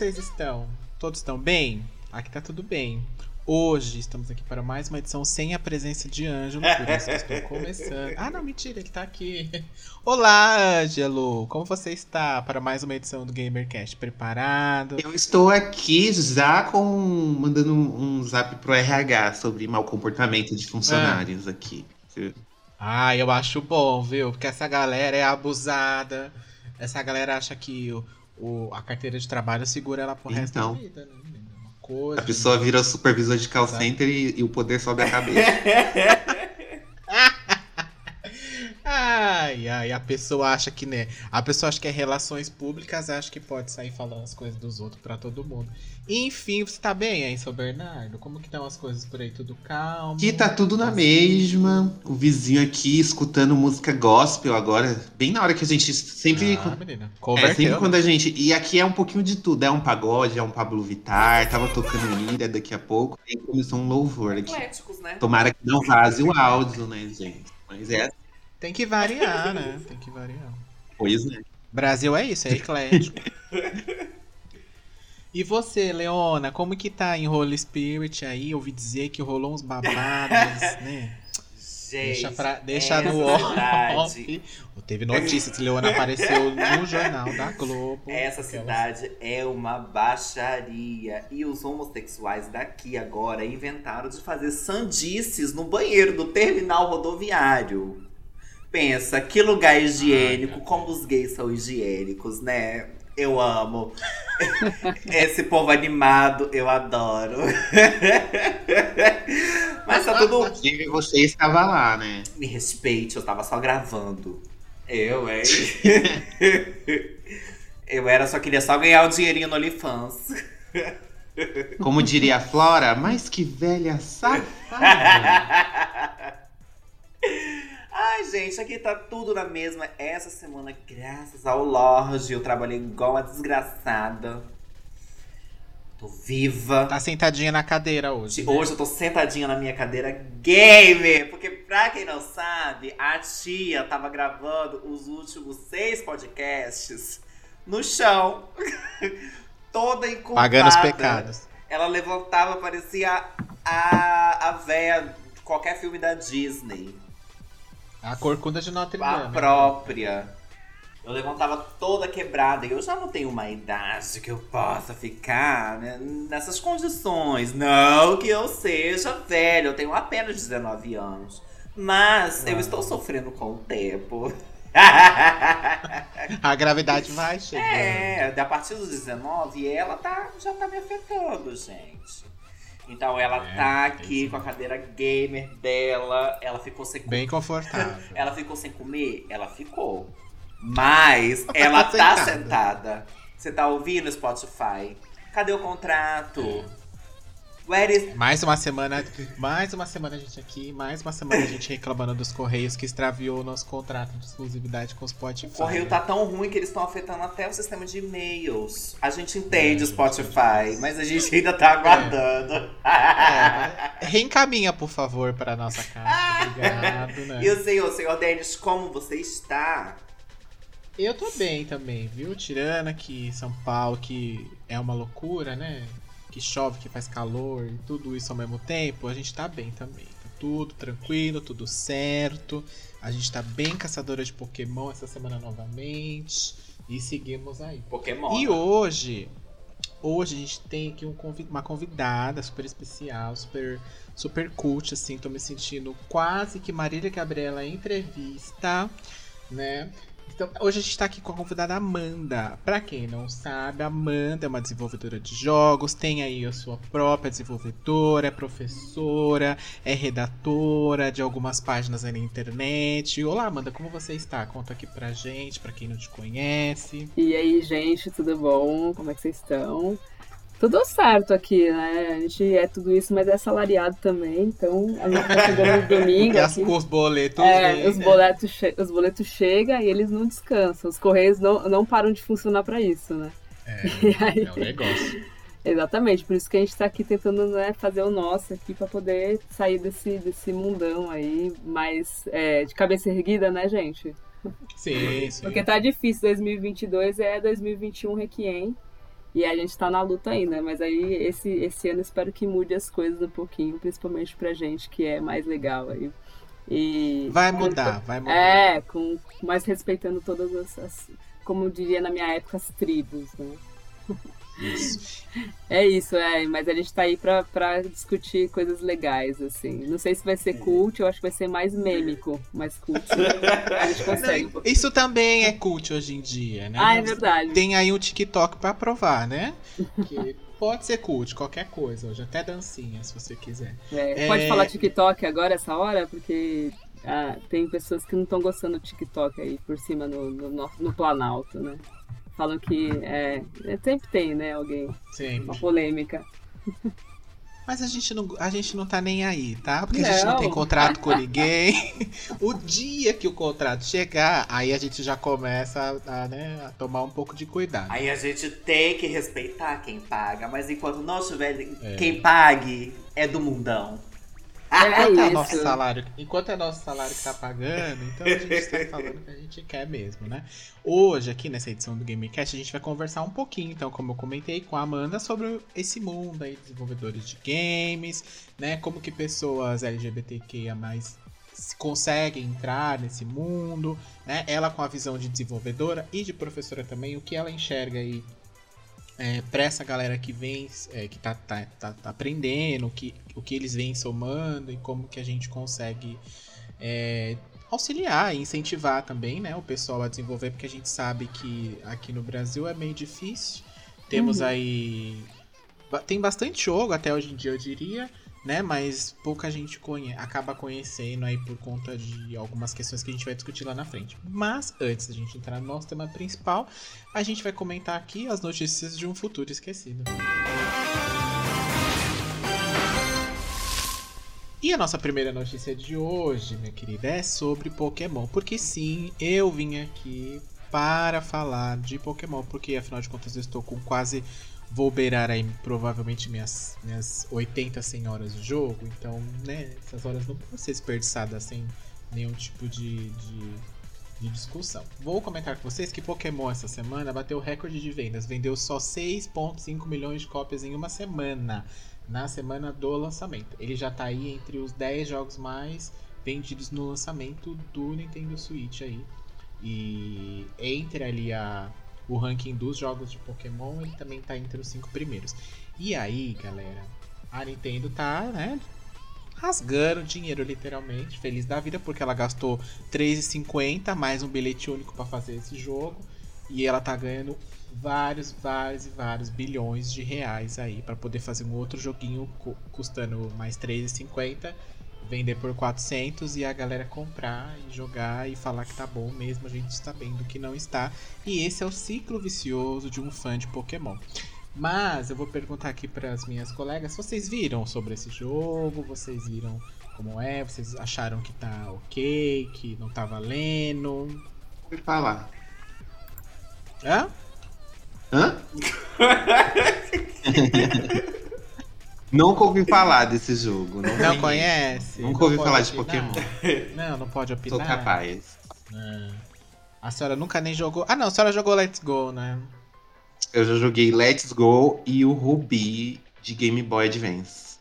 vocês estão? Todos estão bem? Aqui tá tudo bem. Hoje estamos aqui para mais uma edição sem a presença de Ângelo, por isso que estou começando. Ah, não, mentira, ele tá aqui. Olá, Ângelo, como você está para mais uma edição do GamerCast? Preparado? Eu estou aqui já com mandando um zap pro RH sobre mau comportamento de funcionários aqui. Ah, eu acho bom, viu? Porque essa galera é abusada. Essa galera acha que o, o- a carteira de trabalho segura ela pro resto Então. da vida, né? Coisa. A pessoa vira supervisor de call center e, e o poder sobe a cabeça. Ai, ai, a pessoa acha que, né? A pessoa acha que é relações públicas, acha que pode sair falando as coisas dos outros pra todo mundo. Enfim, você tá bem aí, seu Bernardo? Como que estão as coisas por aí? Tudo calmo? Aqui tá tudo na mesma. O vizinho aqui escutando música gospel agora. Bem na hora que a gente sempre. Ah, menina. É, sempre quando a gente. E aqui é um pouquinho de tudo. É um pagode, é um Pablo Vittar, tava tocando Ira daqui a pouco. E começou um louvor aqui. Ecléticos, né? Tomara que não vaze o áudio, né, gente? Mas é assim, Tem que variar, né? Tem que variar. coisa, né? Brasil é isso, é eclético. E você, Leona, como que tá em Holy Spirit aí? Ouvi dizer que rolou uns babados, né? Gente, Deixa, pra, deixa essa no off. Teve notícia que Leona apareceu no jornal da Globo. essa cidade é uma baixaria. E os homossexuais daqui agora inventaram de fazer sandices no banheiro do terminal rodoviário. Pensa, que lugar higiênico, como os gays são higiênicos, né? Eu amo. Esse povo animado, eu adoro. Mas tá tudo Inclusive, você estava lá, né? Me respeite, eu tava só gravando. Eu, hein? eu era, só queria só ganhar o dinheirinho no OnlyFans. Como diria a Flora, mas que velha safada. Ai, gente, aqui tá tudo na mesma. Essa semana, graças ao Lorde, eu trabalhei igual uma desgraçada. Tô viva. Tá sentadinha na cadeira hoje. né? Hoje eu tô sentadinha na minha cadeira gamer, porque pra quem não sabe, a tia tava gravando os últimos seis podcasts no chão, toda enculpada. Pagando os pecados. Ela levantava, parecia a, a véia de qualquer filme da Disney, A corcunda de Notre a Dame. própria. Eu levantava toda quebrada e eu já não tenho uma idade que eu possa ficar né, nessas condições. Não que eu seja velho, eu tenho apenas 19 anos. Mas eu Ah. estou sofrendo com o tempo. A gravidade vai chegando. é, a partir dos 19 ela tá, já tá me afetando, gente. Então ela É, tá é aqui com a cadeira gamer dela, ela ficou sem Bem confortável. ela ficou sem comer? Ela ficou. Mas ela tá sentada. sentada. Você tá ouvindo Spotify? Cadê o contrato? Where is. Mais uma semana, mais uma semana a gente aqui, mais uma semana a gente reclamando dos Correios que extraviou o nosso contrato de exclusividade com o Spotify. O correio tá tão ruim que eles estão afetando até o sistema de e-mails. A gente entende É, o Spotify, mas a gente ainda tá aguardando. É, reencaminha, por favor, para nossa casa. Obrigado, né? E o senhor, senhor Denis, como você está? Eu tô bem também, viu? Tirando aqui São Paulo, que é uma loucura, né? Que chove, que faz calor e tudo isso ao mesmo tempo, a gente tá bem também. Tá tudo tranquilo, tudo certo. A gente tá bem caçadora de Pokémon essa semana novamente. E seguimos aí. Pokémon. E hoje, hoje a gente tem aqui um uma convidada super especial, super, super cult, assim. Tô me sentindo quase que Marília Gabriela em entrevista, né? Então, hoje a gente tá aqui com a convidada Amanda. Pra quem não sabe, Amanda é uma desenvolvedora de jogos, tem aí a sua própria desenvolvedora, é professora, é redatora de algumas páginas aí na internet. Olá, Amanda, como você está? Conta aqui pra gente, pra quem não te conhece. E aí, gente, tudo bom? Como é que vocês estão? Tudo certo aqui, né? A gente é tudo isso, mas é salariado também, então a gente tá chegando no domingo. Porque aqui, os boletos. é, vêm, os né? boletos, che os boletos chegam e eles não descansam. Os correios não, não param de funcionar para isso, né? É, é um negócio. Exatamente, por isso que a gente tá aqui tentando né, fazer o nosso aqui para poder sair desse, desse mundão aí, mais é, de cabeça erguida, né, gente? Sim, sim. Porque tá difícil, 2022 é 2021 Requiem. E a gente tá na luta ainda, mas aí esse, esse ano espero que mude as coisas um pouquinho, principalmente pra gente que é mais legal aí. E Vai mudar, vai mudar. é, com mais respeitando todas as, as- como eu diria na minha época, as tribos, né? Isso. É isso, é, mas a gente tá aí pra, pra discutir coisas legais, assim. Não sei se vai ser cult, eu acho que vai ser mais mêmico, mas cult a gente consegue. Não, isso também é cult hoje em dia, né? Ah, é verdade. Tem aí um TikTok pra provar, né? Que pode ser cult, qualquer coisa hoje, até dancinha, se você quiser. É, É. Pode falar TikTok agora, essa hora? Porque ah, tem pessoas que não estão gostando do TikTok aí por cima no, no- no Planalto, né? Falam que é, é, sempre tem, né, alguém, uma Sempre. polêmica. Mas a gente não, a gente não tá nem aí, tá? Porque a gente não Não. tem contrato com ninguém. o dia que o contrato chegar, aí a gente já começa a, né, a tomar um pouco de cuidado. Aí a gente tem que respeitar quem paga, mas enquanto não tiver É. quem pague, é do mundão. É Enquanto é nosso salário, enquanto é nosso salário que tá pagando, então a gente está falando o que a gente quer mesmo, né? Hoje, aqui nessa edição do Gamecast, a gente vai conversar um pouquinho, então, como eu comentei com a Amanda, sobre esse mundo aí, desenvolvedores de games, né? Como que pessoas LGBTQIA se conseguem entrar nesse mundo, né? Ela com a visão de desenvolvedora e de professora também, o que ela enxerga aí é, para essa galera que vem, é, que tá, tá, tá, tá aprendendo, o que, o que eles vêm somando e como que a gente consegue é, auxiliar e incentivar também né, o pessoal a desenvolver, porque a gente sabe que aqui no Brasil é meio difícil. Temos Uhum. aí. Tem bastante jogo até hoje em dia, eu diria, né? Mas pouca gente conhe acaba conhecendo aí por conta de algumas questões que a gente vai discutir lá na frente. Mas antes da gente entrar no nosso tema principal, a gente vai comentar aqui as notícias de um futuro esquecido. E a nossa primeira notícia de hoje, minha querida, é sobre Pokémon. Porque sim, eu vim aqui para falar de Pokémon. Porque afinal de contas eu estou com quase. Vou beirar aí provavelmente minhas, minhas 80, 100 horas de jogo. Então, né, essas horas não podem ser desperdiçadas sem nenhum tipo de, de, de discussão. Vou comentar com vocês que Pokémon essa semana bateu recorde de vendas. Vendeu só 6,5 milhões de cópias em uma semana na semana do lançamento. Ele já tá aí entre os 10 jogos mais vendidos no lançamento do Nintendo Switch aí. E entre ali a, o ranking dos jogos de Pokémon, ele também tá entre os 5 primeiros. E aí, galera, a Nintendo tá, né, rasgando dinheiro literalmente, feliz da vida porque ela gastou 3,50 mais um bilhete único para fazer esse jogo e ela tá ganhando vários, vários e vários bilhões de reais aí para poder fazer um outro joguinho cu- custando mais 3,50, vender por 400 e a galera comprar e jogar e falar que tá bom mesmo, a gente está vendo que não está. E esse é o ciclo vicioso de um fã de Pokémon. Mas eu vou perguntar aqui para as minhas colegas, vocês viram sobre esse jogo? Vocês viram como é? Vocês acharam que tá ok, que não tá valendo? Fui falar. Hã? Hã? Nunca ouvi falar desse jogo. Não, Não conhece? Nunca Não ouvi falar de opinar? Pokémon. Não, não pode opinar. Sou capaz. Ah. A senhora nunca nem jogou. Ah, não, a senhora jogou Let's Go, né? Eu já joguei Let's Go e o Ruby de Game Boy Advance.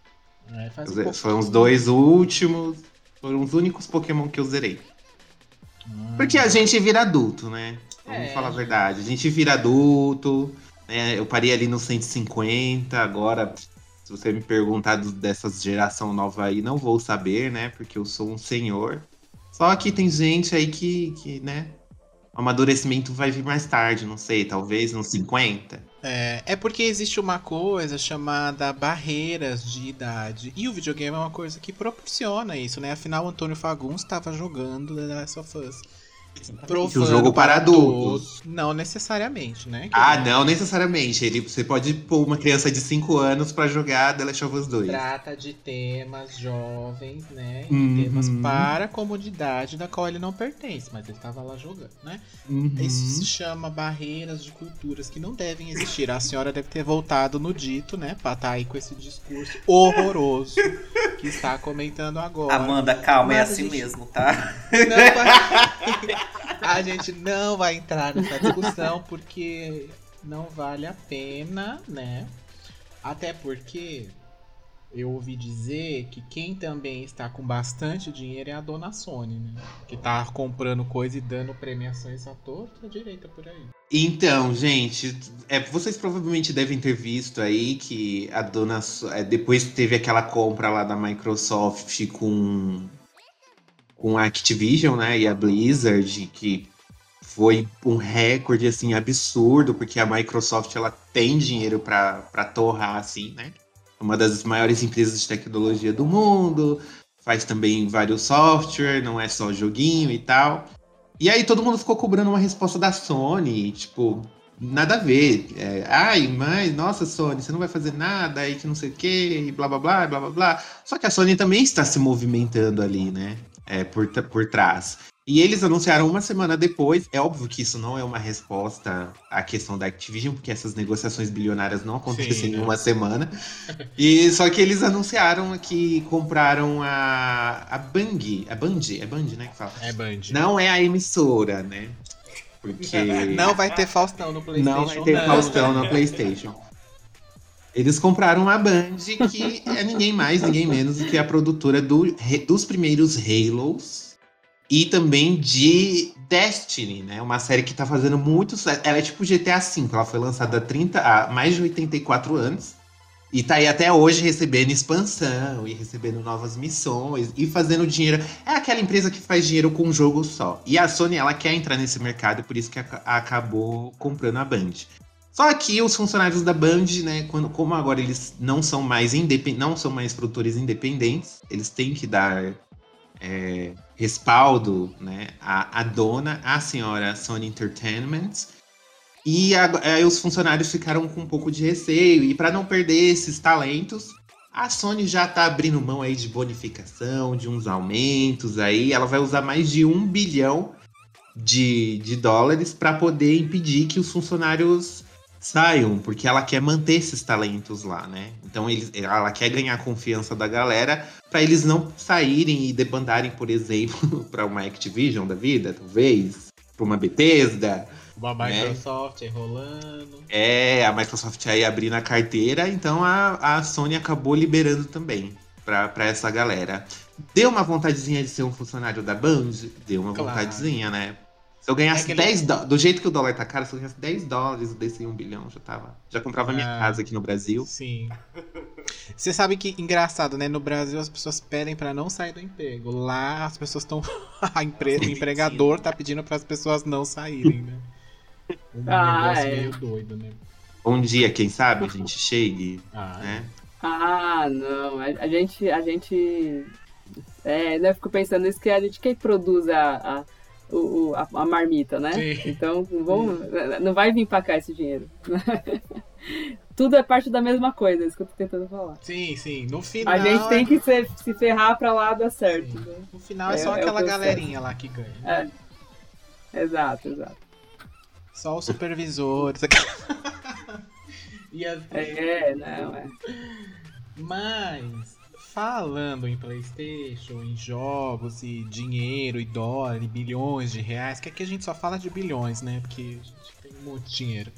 É, faz um Foram os dois últimos. Foram os únicos Pokémon que eu zerei. Hum. Porque a gente vira adulto, né? Vamos É. falar a verdade. A gente vira adulto. Né? Eu parei ali no 150. Agora, se você me perguntar dessas geração nova aí, não vou saber, né? Porque eu sou um senhor. Só que tem gente aí que, que né? o amadurecimento vai vir mais tarde, não sei, talvez uns 50. É, é porque existe uma coisa chamada barreiras de idade. E o videogame é uma coisa que proporciona isso, né? Afinal, o Antônio Fagundes estava jogando The Last of Us. Um jogo para adultos. Não necessariamente, né? Que Ah, ele não necessariamente. Ele, você pode pôr uma criança de 5 anos pra jogar The Last of Us 2. Trata de temas jovens, né? E Uhum. temas para a comunidade da qual ele não pertence, mas ele estava lá jogando, né? Uhum. Isso se chama barreiras de culturas que não devem existir. A senhora deve ter voltado no dito, né? Pra estar aí com esse discurso horroroso que está comentando agora. Amanda, calma, é Mas a assim gente- mesmo, tá? Não A gente não vai entrar nessa discussão porque não vale a pena, né? Até porque eu ouvi dizer que quem também está com bastante dinheiro é a dona Sony, né? Que tá comprando coisa e dando premiações à torta direita por aí. Então, gente, é, vocês provavelmente devem ter visto aí que a dona. É, depois teve aquela compra lá da Microsoft com, com a Activision, né? E a Blizzard, que foi um recorde assim absurdo, porque a Microsoft ela tem dinheiro pra torrar, assim, né? Uma das maiores empresas de tecnologia do mundo, faz também vários software, não é só joguinho e tal. E aí todo mundo ficou cobrando uma resposta da Sony, tipo, nada a ver. É, Ai, mas, nossa, Sony, você não vai fazer nada aí que não sei o que, e blá blá blá, blá blá blá. Só que a Sony também está se movimentando ali, né? É, por, por trás. E eles anunciaram uma semana depois. É óbvio que isso não é uma resposta à questão da Activision, porque essas negociações bilionárias não acontecem Sim, em né? uma semana. E só que eles anunciaram que compraram a, a Bang. A Band, é Band, né? Que fala. É Band. Não é a emissora, né? Porque. Não vai ter Faustão no Playstation. Não vai ter Faustão no PlayStation. Eles compraram a Band, que é ninguém mais, ninguém menos do que a produtora do- dos primeiros Halos e também de Destiny, né? Uma série que tá fazendo muito sucesso. Ela é tipo GTA V, ela foi lançada há, 30, há mais de 84 anos. E tá aí até hoje recebendo expansão e recebendo novas missões e fazendo dinheiro. É aquela empresa que faz dinheiro com um jogo só. E a Sony, ela quer entrar nesse mercado, por isso que aca- acabou comprando a Band. Só que os funcionários da Band, né, quando, como agora eles não são mais não são mais produtores independentes, eles têm que dar é, respaldo, né, à, à dona, a senhora Sony Entertainment. E ag- aí os funcionários ficaram com um pouco de receio. E para não perder esses talentos, a Sony já tá abrindo mão aí de bonificação, de uns aumentos aí. Ela vai usar mais de um bilhão de, de dólares para poder impedir que os funcionários saiam, porque ela quer manter esses talentos lá, né? Então eles, ela quer ganhar a confiança da galera para eles não saírem e debandarem, por exemplo, para uma Activision da vida, talvez, para uma Bethesda. Uma Microsoft aí rolando. É, a Microsoft aí abrindo a carteira, então a, a Sony acabou liberando também pra, pra essa galera. Deu uma vontadezinha de ser um funcionário da Band? Deu uma Claro. vontadezinha, né? Se eu ganhasse É que ele- 10 dólares, do jeito que o dólar tá caro, se eu ganhasse 10 dólares desse 1 bilhão, já tava. Já comprava minha Ah. casa aqui no Brasil. Sim. Você sabe que engraçado, né? No Brasil as pessoas pedem pra não sair do emprego. Lá as pessoas estão. A empre... O empregador tá pedindo para as pessoas não saírem, né? Um Ah, negócio é. meio doido, né? Um dia, quem sabe, a gente chegue, Ah, né? Ah, não. A, a gente. A gente. É, né, eu fico pensando isso que a gente quem produz a, a, o, o- a, a marmita, né? Sim. Então vamos, não vai vir pra cá esse dinheiro. Tudo é parte da mesma coisa, é isso que eu tô tentando falar. Sim, sim. No final. A gente tem que se, se ferrar pra lá dar certo. Né? No final é, É- só é aquela galerinha lá que ganha. É. Exato, exato. Só os supervisores. e as... É, não, é. Mas, falando em PlayStation, em jogos e dinheiro e dólar e bilhões de reais, que aqui a gente só fala de bilhões, né? Porque a gente tem muito dinheiro.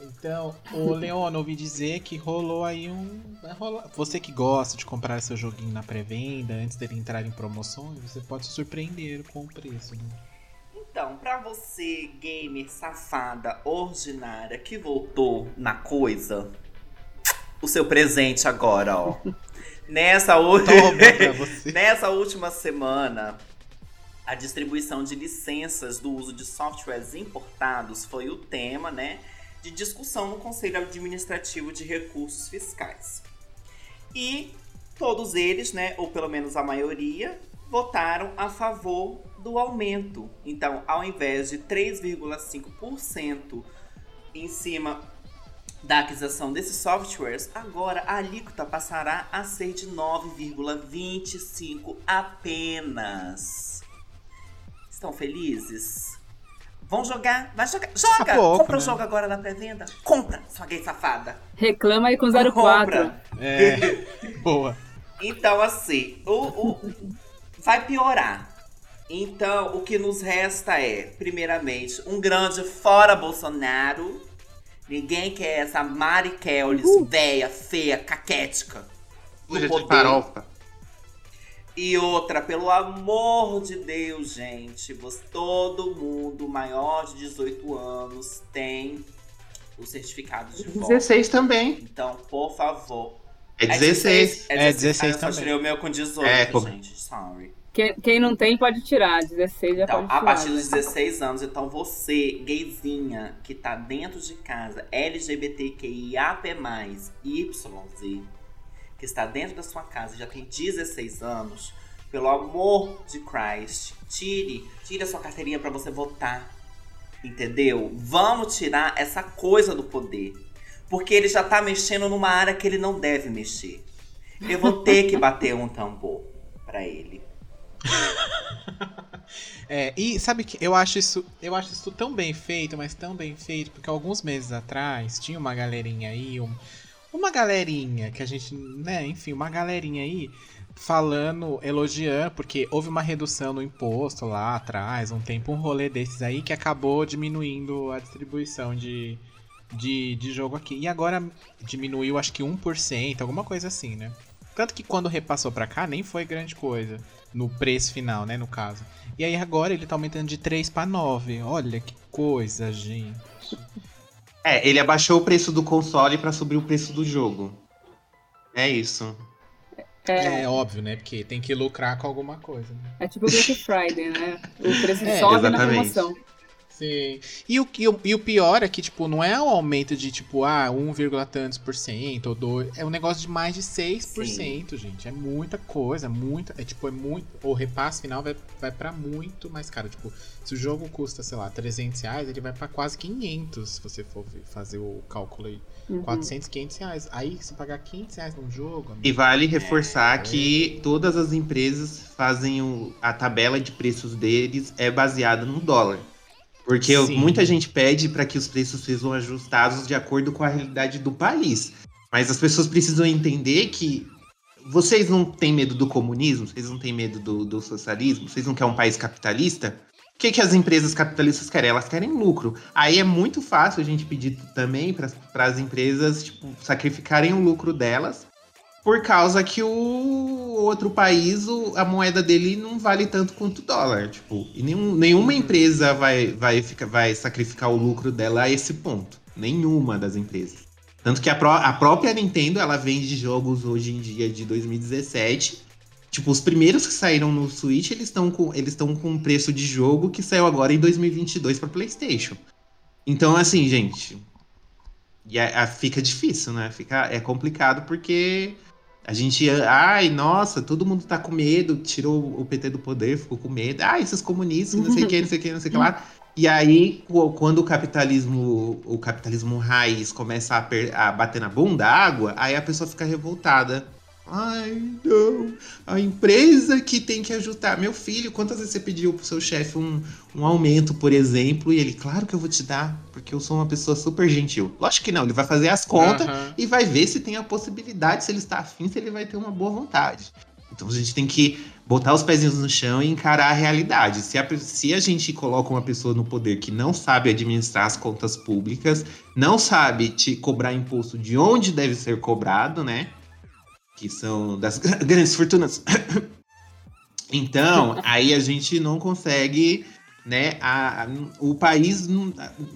Então, o Leon, ouvi dizer que rolou aí um. vai rolar- Você que gosta de comprar seu joguinho na pré-venda antes dele entrar em promoções, você pode se surpreender com o preço, né? Então, pra você, gamer safada, ordinária, que voltou na coisa, o seu presente agora, ó. Nessa, u-. Nessa última semana, A distribuição de licenças do uso de softwares importados foi o tema, né, de discussão no Conselho Administrativo de Recursos Fiscais. E todos eles, né, ou pelo menos a maioria, votaram a favor do aumento. Então, ao invés de 3,5% em cima da aquisição desses softwares, agora a alíquota passará a ser de 9,25 apenas. Estão felizes? Vão jogar? Vai jogar. Joga! pouco, Compra o né? jogo agora na pré-venda. Compra, sua gay safada. Reclama aí com 04. Compra. É. Boa. Então, assim, o, o- vai piorar. Então, o que nos resta é, primeiramente, um grande fora Bolsonaro. Ninguém quer essa Mari Kellis, véia, feia, caquética. no Suja de poder. farofa. E outra, pelo amor de Deus, gente, você, todo mundo maior de 18 anos tem o certificado de voto. 16 também. Então, por favor. É 16. É 16 Ah, eu só também. tirei o meu com 18, É, gente. Sorry. Quem, quem não tem pode tirar. 16 já Então, pode a tirar. partir né? dos 16 anos, então você, gayzinha, que tá dentro de casa, LGBTQIAP+, YZ, que está dentro da sua casa e já tem 16 anos, pelo amor de Christ, tire, tire a sua carteirinha pra você votar. Entendeu? Vamos tirar essa coisa do poder. Porque ele já tá mexendo numa área que ele não deve mexer. Eu vou ter que bater um tambor pra ele. É, e sabe que eu acho isso, eu acho isso tão bem feito, mas tão bem feito, porque alguns meses atrás tinha uma galerinha aí, um- uma galerinha que a gente, né, enfim, uma galerinha aí falando, elogiando, porque houve uma redução no imposto lá atrás, um tempo, um rolê desses aí que acabou diminuindo a distribuição de, de, de jogo aqui. E agora diminuiu acho que 1%, alguma coisa assim, né? Tanto que quando repassou pra cá nem foi grande coisa no preço final, né, no caso. E aí agora ele tá aumentando de 3 pra 9. Olha que coisa, gente. É, ele abaixou o preço do console pra subir o preço do jogo. É isso. É, É óbvio, né? Porque tem que lucrar com alguma coisa. Né? é tipo Black Friday, né? O preço É, sobe na exatamente. promoção. Sim. E o, e, o, e o pior é que, tipo, não é um aumento de, tipo, ah, 1, tantos por cento ou 2. É um negócio de mais de 6%, gente. É muita coisa, muita. É tipo, é muito. O repasse final vai, vai pra muito mais caro. Tipo, se o jogo custa, sei lá, 300 reais, ele vai pra quase 500, se você for fazer o cálculo aí. Uhum. 400, 500 reais. Aí, se pagar 500 reais num jogo. amigo, E vale reforçar que todas as empresas fazem o- a tabela de preços deles é baseada no dólar. Porque Sim. muita gente pede para que os preços sejam ajustados de acordo com a realidade do país. Mas as pessoas precisam entender que vocês não têm medo do comunismo, vocês não têm medo do, do socialismo, vocês não querem um país capitalista. O que, que as empresas capitalistas querem? Elas querem lucro. Aí é muito fácil a gente pedir também para as empresas tipo, sacrificarem o lucro delas por causa que o outro país, o- a moeda dele não vale tanto quanto o dólar. Tipo, e nenhum, nenhuma empresa vai, vai, ficar, vai sacrificar o lucro dela a esse ponto. Nenhuma das empresas. Tanto que a, pró- a própria Nintendo, ela vende jogos hoje em dia de 2017. Tipo, os primeiros que saíram no Switch, eles estão com eles estão com um preço de jogo que saiu agora em 2022 para PlayStation. Então, assim, gente, e a- a- fica difícil, né? Fica, é complicado porque a gente, ai, nossa, todo mundo tá com medo, tirou o PT do poder, ficou com medo. Ah, esses comunistas, não sei o que, não sei o que, não sei o que lá. E aí, qu- quando o capitalismo, o capitalismo raiz começa a, a bater na bunda, a água, aí a pessoa fica revoltada. Ai, não, a empresa que tem que ajudar. Meu filho, quantas vezes você pediu pro seu chefe um, um aumento, por exemplo, e ele, claro que eu vou te dar, porque eu sou uma pessoa super gentil. Lógico que não, ele vai fazer as contas Aham. e vai ver se tem a possibilidade, se ele está afim, se ele vai ter uma boa vontade. Então a gente tem que botar os pezinhos no chão e encarar a realidade. Se a, se a gente coloca uma pessoa no poder que não sabe administrar as contas públicas, não sabe te cobrar imposto de onde deve ser cobrado, né? Que são das grandes fortunas. Então, aí a gente não consegue né? A, a- o país,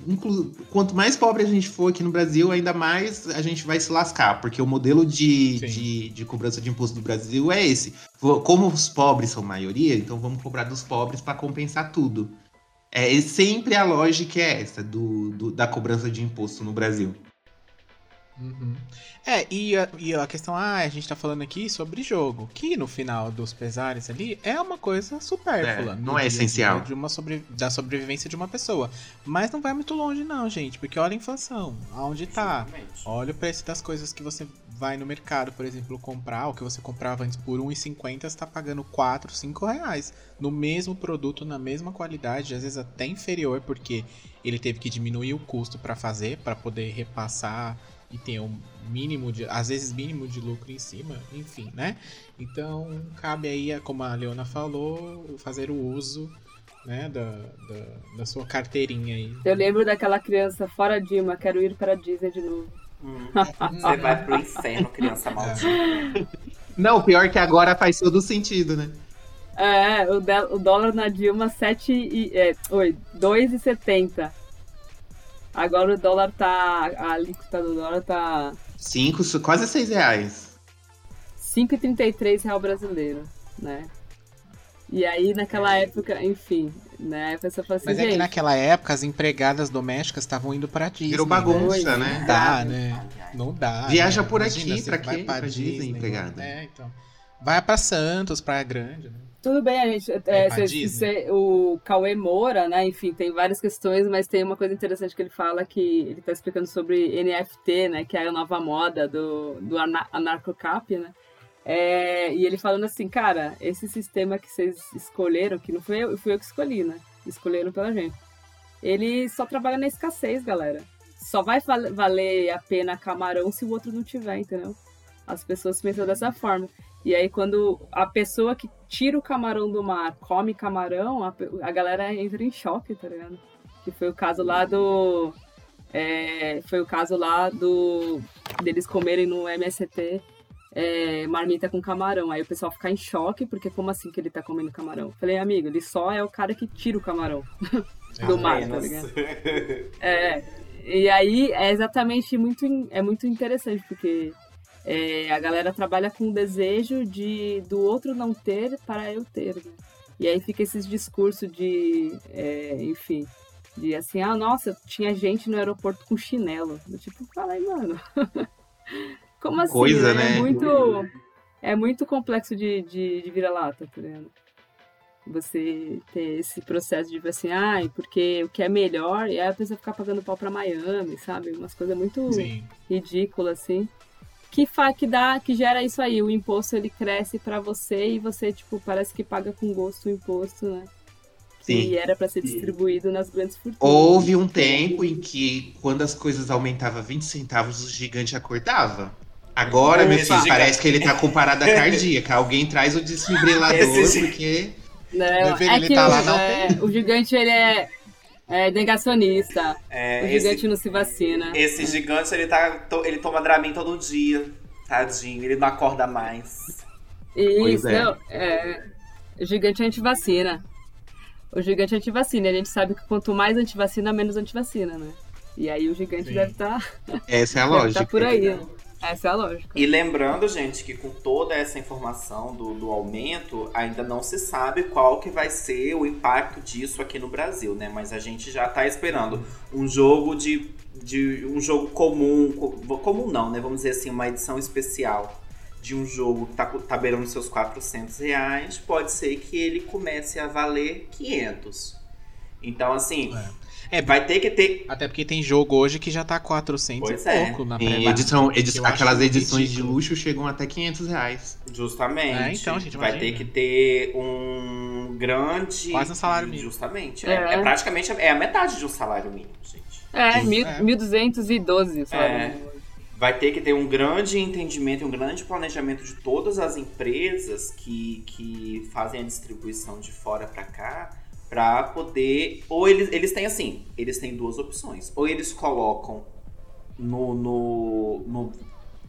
inclu- quanto mais pobre a gente for aqui no Brasil, ainda mais a gente vai se lascar, porque o modelo de, de, de cobrança de imposto do Brasil é esse. Como os pobres são maioria, então vamos cobrar dos pobres para compensar tudo. É sempre a lógica é essa do, do- da cobrança de imposto no Brasil. Uhum. É, e a, e a questão, ah, a gente tá falando aqui sobre jogo, que no final dos pesares ali é uma coisa supérflua. É, não é essencial. De uma sobre, da sobrevivência de uma pessoa. Mas não vai muito longe, não, gente, porque olha a inflação, aonde tá. Justamente. Olha o preço das coisas que você vai no mercado, por exemplo, comprar, o que você comprava antes por R$1,50, você tá pagando 4, 5 reais. No mesmo produto, na mesma qualidade, às vezes até inferior, porque ele teve que diminuir o custo para fazer, para poder repassar e ter um mínimo de, às vezes mínimo de lucro em cima, enfim, né? Então, cabe aí, como a Leona falou, fazer o uso, né, da, da, da sua carteirinha aí. Eu lembro daquela criança fora Dilma, quero ir para a Disney de novo. Hum, Você vai pro inferno, criança maldita. Não, o pior é que agora faz todo sentido, né? É, o, de- o dólar na Dilma 7 e, é, oi, 2,70. Agora o dólar tá. A alíquota do dólar tá Cinco, quase seis reais. 5,33 real brasileiro, né? E aí naquela época, enfim, né? A pessoa fala assim, Mas é gente, que naquela época as empregadas domésticas estavam indo pra Disney. Virou né? bagunça, Oi. né? Não dá, né? Não dá. Viaja né? por Imagina, aqui, pra vai quê? Pra Disney, não- empregada. É, então. Vai pra Santos, Praia Grande, né? Tudo bem, a gente. É, É, cê- Disney. cê- o Cauê Moura, né? Enfim, tem várias questões, mas tem uma coisa interessante que ele fala que ele tá explicando sobre NFT, né? Que é a nova moda do, do ana- anarcocap, né? É, e ele falando assim, cara, esse sistema que vocês escolheram, que não fui eu, fui eu que escolhi, né? Escolheram pela gente. Ele só trabalha na escassez, galera. Só vai val- valer a pena camarão se o outro não tiver, entendeu? As pessoas pensam dessa forma. E aí, quando a pessoa que tira o camarão do mar come camarão, a, a galera entra em choque, tá ligado? Que foi o caso lá do. é, foi o caso lá do. deles comerem no MST é, marmita com camarão. Aí o pessoal fica em choque, porque como assim que ele tá comendo camarão? Falei, amigo, ele só é o cara que tira o camarão do mar, tá Apenas. ligado? É, e aí é exatamente muito, é muito interessante, porque é, a galera trabalha com o desejo de do outro não ter para eu ter. né? E aí fica esses discursos de, é, enfim, de assim, ah, nossa, tinha gente no aeroporto com chinelo. Eu, tipo, falei, mano. Como assim? Coisa, né? né? É muito, é muito complexo de, de, de vira-lata, tá ligado? Você ter esse processo de assim, ai, porque o que é melhor, e aí a pessoa ficar pagando pau pra Miami, sabe? Umas coisas muito Sim. ridículas, assim. Que, fa que dá, que gera isso aí. O imposto ele cresce pra você e você, tipo, parece que paga com gosto o imposto, né? Sim. E era pra ser distribuído nas grandes fortunas. Houve um tempo em que, quando as coisas aumentavam 20 centavos, o gigante acordava. Agora, meu Esse filho, gigante- parece que ele tá com parada cardíaca. Alguém traz o desfibrilador, porque. Meu filho, é ele tá o, lá na é, o gigante ele é, é negacionista. É, o esse, gigante não se vacina. esse gigante, ele, tá, to- ele toma Dramin todo dia. Tadinho, ele não acorda mais. Pois Isso, é. não, é. O gigante é antivacina. O gigante é antivacina. E a gente sabe que quanto mais antivacina, menos antivacina, né? E aí o gigante Sim. deve estar Essa é a deve lógica. tá por aí. né? Essa é a lógica. E lembrando, gente, que com toda essa informação do, do aumento, ainda não se sabe qual que vai ser o impacto disso aqui no Brasil, né? Mas a gente já tá esperando um jogo de, de um jogo comum, co- comum não, né? Vamos dizer assim, uma edição especial de um jogo que tá, tá beirando seus 400 reais, pode ser que ele comece a valer 500. Então, assim, É, vai ter que ter... Até porque tem jogo hoje que já tá 400 Pois e é. pouco na pré edição, edi- Eu acho aquelas edições de ridículo. luxo chegam até 500 reais. Justamente. É, então, gente, vai ter que ter um grande. Quase um salário mínimo. Justamente. É. É, é praticamente é a metade de um salário mínimo, gente. É, mil, É. 1212, sabe? É. Vai ter que ter um grande entendimento, um grande planejamento de todas as empresas que, que fazem a distribuição de fora para cá, para poder. Ou eles, eles têm assim, eles têm duas opções. Ou eles colocam no, no, no-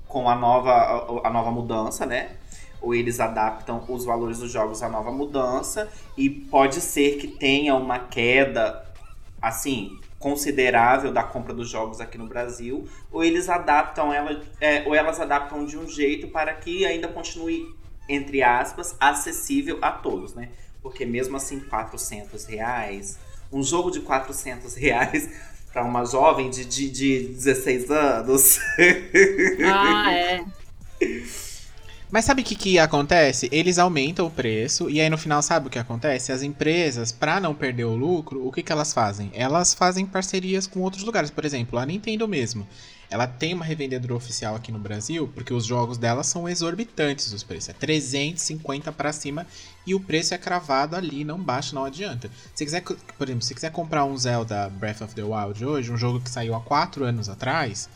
com a nova, a, a nova mudança, né? ou eles adaptam os valores dos jogos à nova mudança e pode ser que tenha uma queda assim considerável da compra dos jogos aqui no Brasil, ou eles adaptam ela, é, ou elas adaptam de um jeito para que ainda continue entre aspas acessível a todos, né? Porque mesmo assim 400 reais, um jogo de 400 reais para uma jovem de, de, de 16 anos. Ah, é. Mas sabe o que, que acontece? Eles aumentam o preço e aí no final sabe o que acontece? As empresas, para não perder o lucro, o que, que elas fazem? Elas fazem parcerias com outros lugares. Por exemplo, a Nintendo mesmo. Ela tem uma revendedora oficial aqui no Brasil, porque os jogos dela são exorbitantes os preços. É 350 para cima e o preço é cravado ali, não baixa, não adianta. Se quiser, por exemplo, se quiser comprar um Zelda Breath of the Wild hoje, um jogo que saiu há 4 anos atrás,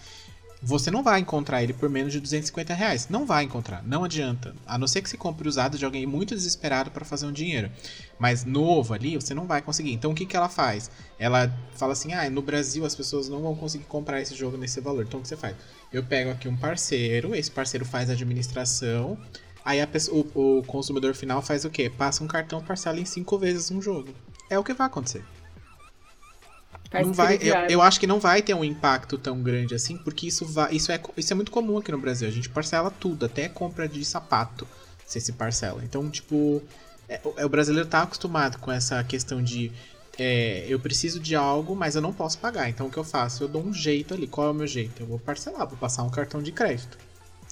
você não vai encontrar ele por menos de 250 reais. Não vai encontrar, não adianta. A não ser que você compre usado de alguém muito desesperado para fazer um dinheiro. Mas novo ali, você não vai conseguir. Então o que, que ela faz? Ela fala assim: ah, no Brasil as pessoas não vão conseguir comprar esse jogo nesse valor. Então o que você faz? Eu pego aqui um parceiro, esse parceiro faz a administração. Aí pessoa, o, o consumidor final faz o quê? Passa um cartão parcela em cinco vezes um jogo. É o que vai acontecer. Não vai, eu, eu, acho que não vai ter um impacto tão grande assim, porque isso, vai, isso, é, isso é muito comum aqui no Brasil. A gente parcela tudo, até compra de sapato, se se parcela. Então, tipo, é, o, é, o brasileiro tá acostumado com essa questão de é, eu preciso de algo, mas eu não posso pagar. Então, o que eu faço? Eu dou um jeito ali. Qual é o meu jeito? Eu vou parcelar, vou passar um cartão de crédito.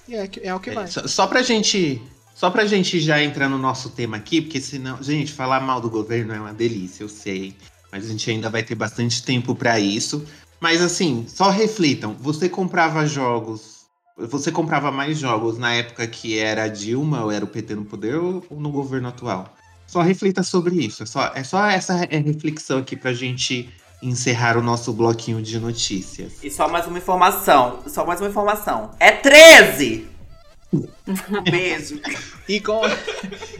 E é, é o que vai. Só, só pra gente só pra gente já entrar no nosso tema aqui, porque senão, gente, falar mal do governo é uma delícia, eu sei. Mas a gente ainda vai ter bastante tempo para isso. Mas assim, só reflitam. Você comprava jogos. Você comprava mais jogos na época que era Dilma ou era o PT no poder ou no governo atual? Só reflita sobre isso. É só, é só essa reflexão aqui pra gente encerrar o nosso bloquinho de notícias. E só mais uma informação. Só mais uma informação. É 13! Beijo. E com,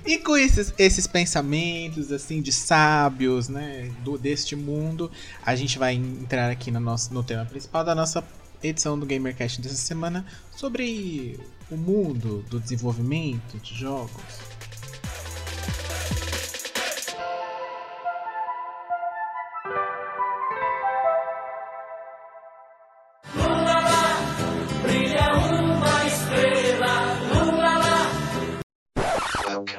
e com esses, esses pensamentos, assim, de sábios, né, do, deste mundo, a gente vai entrar aqui no, nosso, no tema principal da nossa edição do GamerCast dessa semana sobre o mundo do desenvolvimento de jogos.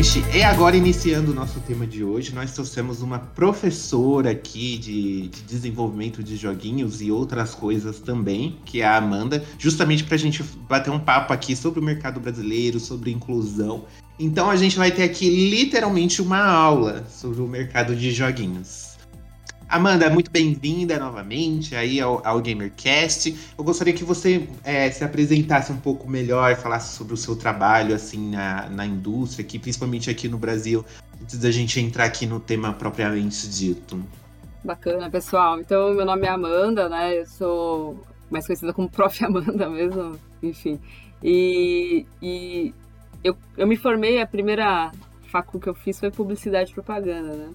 Gente, e agora iniciando o nosso tema de hoje, nós trouxemos uma professora aqui de, de desenvolvimento de joguinhos e outras coisas também, que é a Amanda, justamente para a gente bater um papo aqui sobre o mercado brasileiro, sobre inclusão. Então a gente vai ter aqui literalmente uma aula sobre o mercado de joguinhos. Amanda, muito bem-vinda novamente aí ao, ao, GamerCast. Eu gostaria que você é, se apresentasse um pouco melhor, falasse sobre o seu trabalho assim na, na indústria, aqui, principalmente aqui no Brasil, antes da gente entrar aqui no tema propriamente dito. Bacana, pessoal. Então, meu nome é Amanda, né? Eu sou mais conhecida como Prof. Amanda mesmo, enfim. E, e eu, eu me formei, a primeira facul que eu fiz foi publicidade e propaganda, né?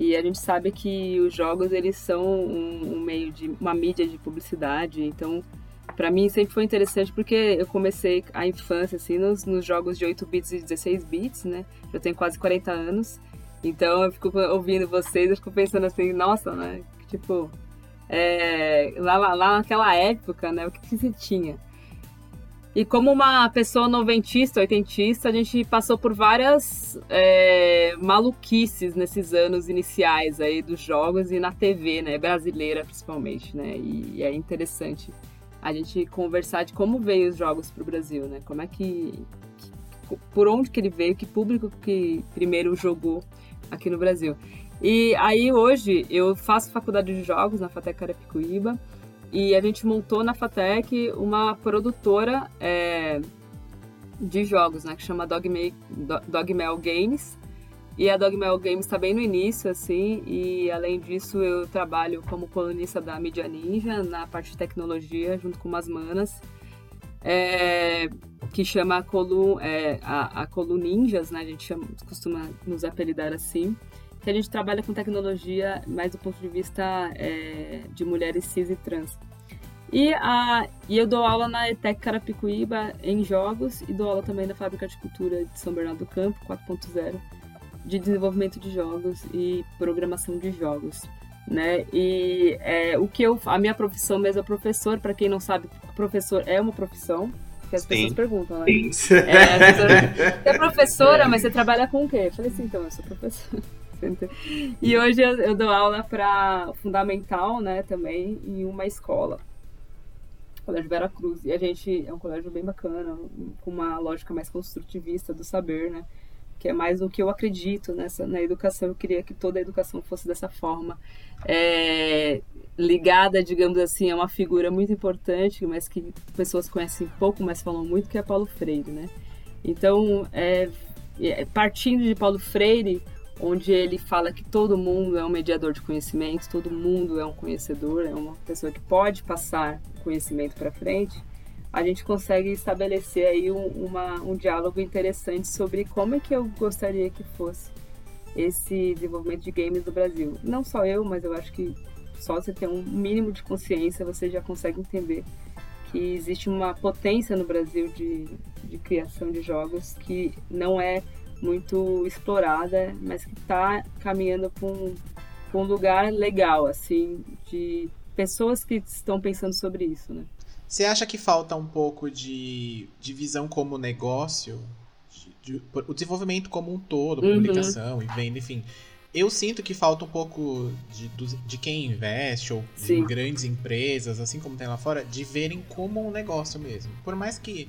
E a gente sabe que os jogos eles são um, um meio de uma mídia de publicidade, então para mim sempre foi interessante porque eu comecei a infância assim nos, nos jogos de 8 bits e 16 bits, né? Eu tenho quase 40 anos. Então eu fico ouvindo vocês, eu fico pensando assim, nossa, né? Tipo, é, lá, lá naquela época, né? O que, que você tinha? E como uma pessoa noventista, oitentista, a gente passou por várias é, maluquices nesses anos iniciais aí dos jogos e na TV, né, brasileira principalmente, né, e, e é interessante a gente conversar de como veio os jogos para o Brasil, né, como é que, que, por onde que ele veio, que público que primeiro jogou aqui no Brasil. E aí hoje eu faço faculdade de jogos na Fatec Carapicuíba, e a gente montou na Fatec uma produtora é, de jogos, né? Que chama Dogmail, Games. E a Dogmail Games está bem no início, assim, e além disso eu trabalho como colunista da Media Ninja, na parte de tecnologia, junto com umas manas, é, que chama a Colu, é, a, a Colu Ninjas, né, a gente chama, costuma nos apelidar assim, que a gente trabalha com tecnologia mais do ponto de vista é, de mulheres cis e trans. E, a, e eu dou aula na ETEC Carapicuíba em jogos e dou aula também na Fábrica de Cultura de São Bernardo do Campo 4.0 de desenvolvimento de jogos e programação de jogos. Né? E é, o que eu. A minha profissão mesmo é professor, para quem não sabe, professor é uma profissão. Que as Sim. pessoas perguntam, né? Sim. É, a pessoa, você é professora, mas você trabalha com o quê? Eu falei assim, então, eu sou professora. E hoje eu, eu dou aula para fundamental, né, também, em uma escola. Colégio Vera Cruz. E a gente é um colégio bem bacana, com uma lógica mais construtivista do saber, né? Que é mais o que eu acredito nessa, na educação. Eu queria que toda a educação fosse dessa forma. É, ligada, digamos assim, a uma figura muito importante, mas que pessoas conhecem pouco, mas falam muito, que é Paulo Freire, né? Então, é, é, partindo de Paulo Freire, onde ele fala que todo mundo é um mediador de conhecimento, todo mundo é um conhecedor, é uma pessoa que pode passar conhecimento para frente, a gente consegue estabelecer aí um, uma, um diálogo interessante sobre como é que eu gostaria que fosse esse desenvolvimento de games do Brasil. Não só eu, mas eu acho que só você ter um mínimo de consciência você já consegue entender que existe uma potência no Brasil de, de criação de jogos que não é muito explorada, mas que está caminhando para um, um lugar legal, assim, de pessoas que estão pensando sobre isso, né? Você acha que falta um pouco de, de visão como negócio? De- de- o desenvolvimento como um todo, Uhum. publicação e venda, enfim. Eu sinto que falta um pouco de, de quem investe, ou de Sim. grandes empresas, assim como tem lá fora, de verem como um negócio mesmo. Por mais que,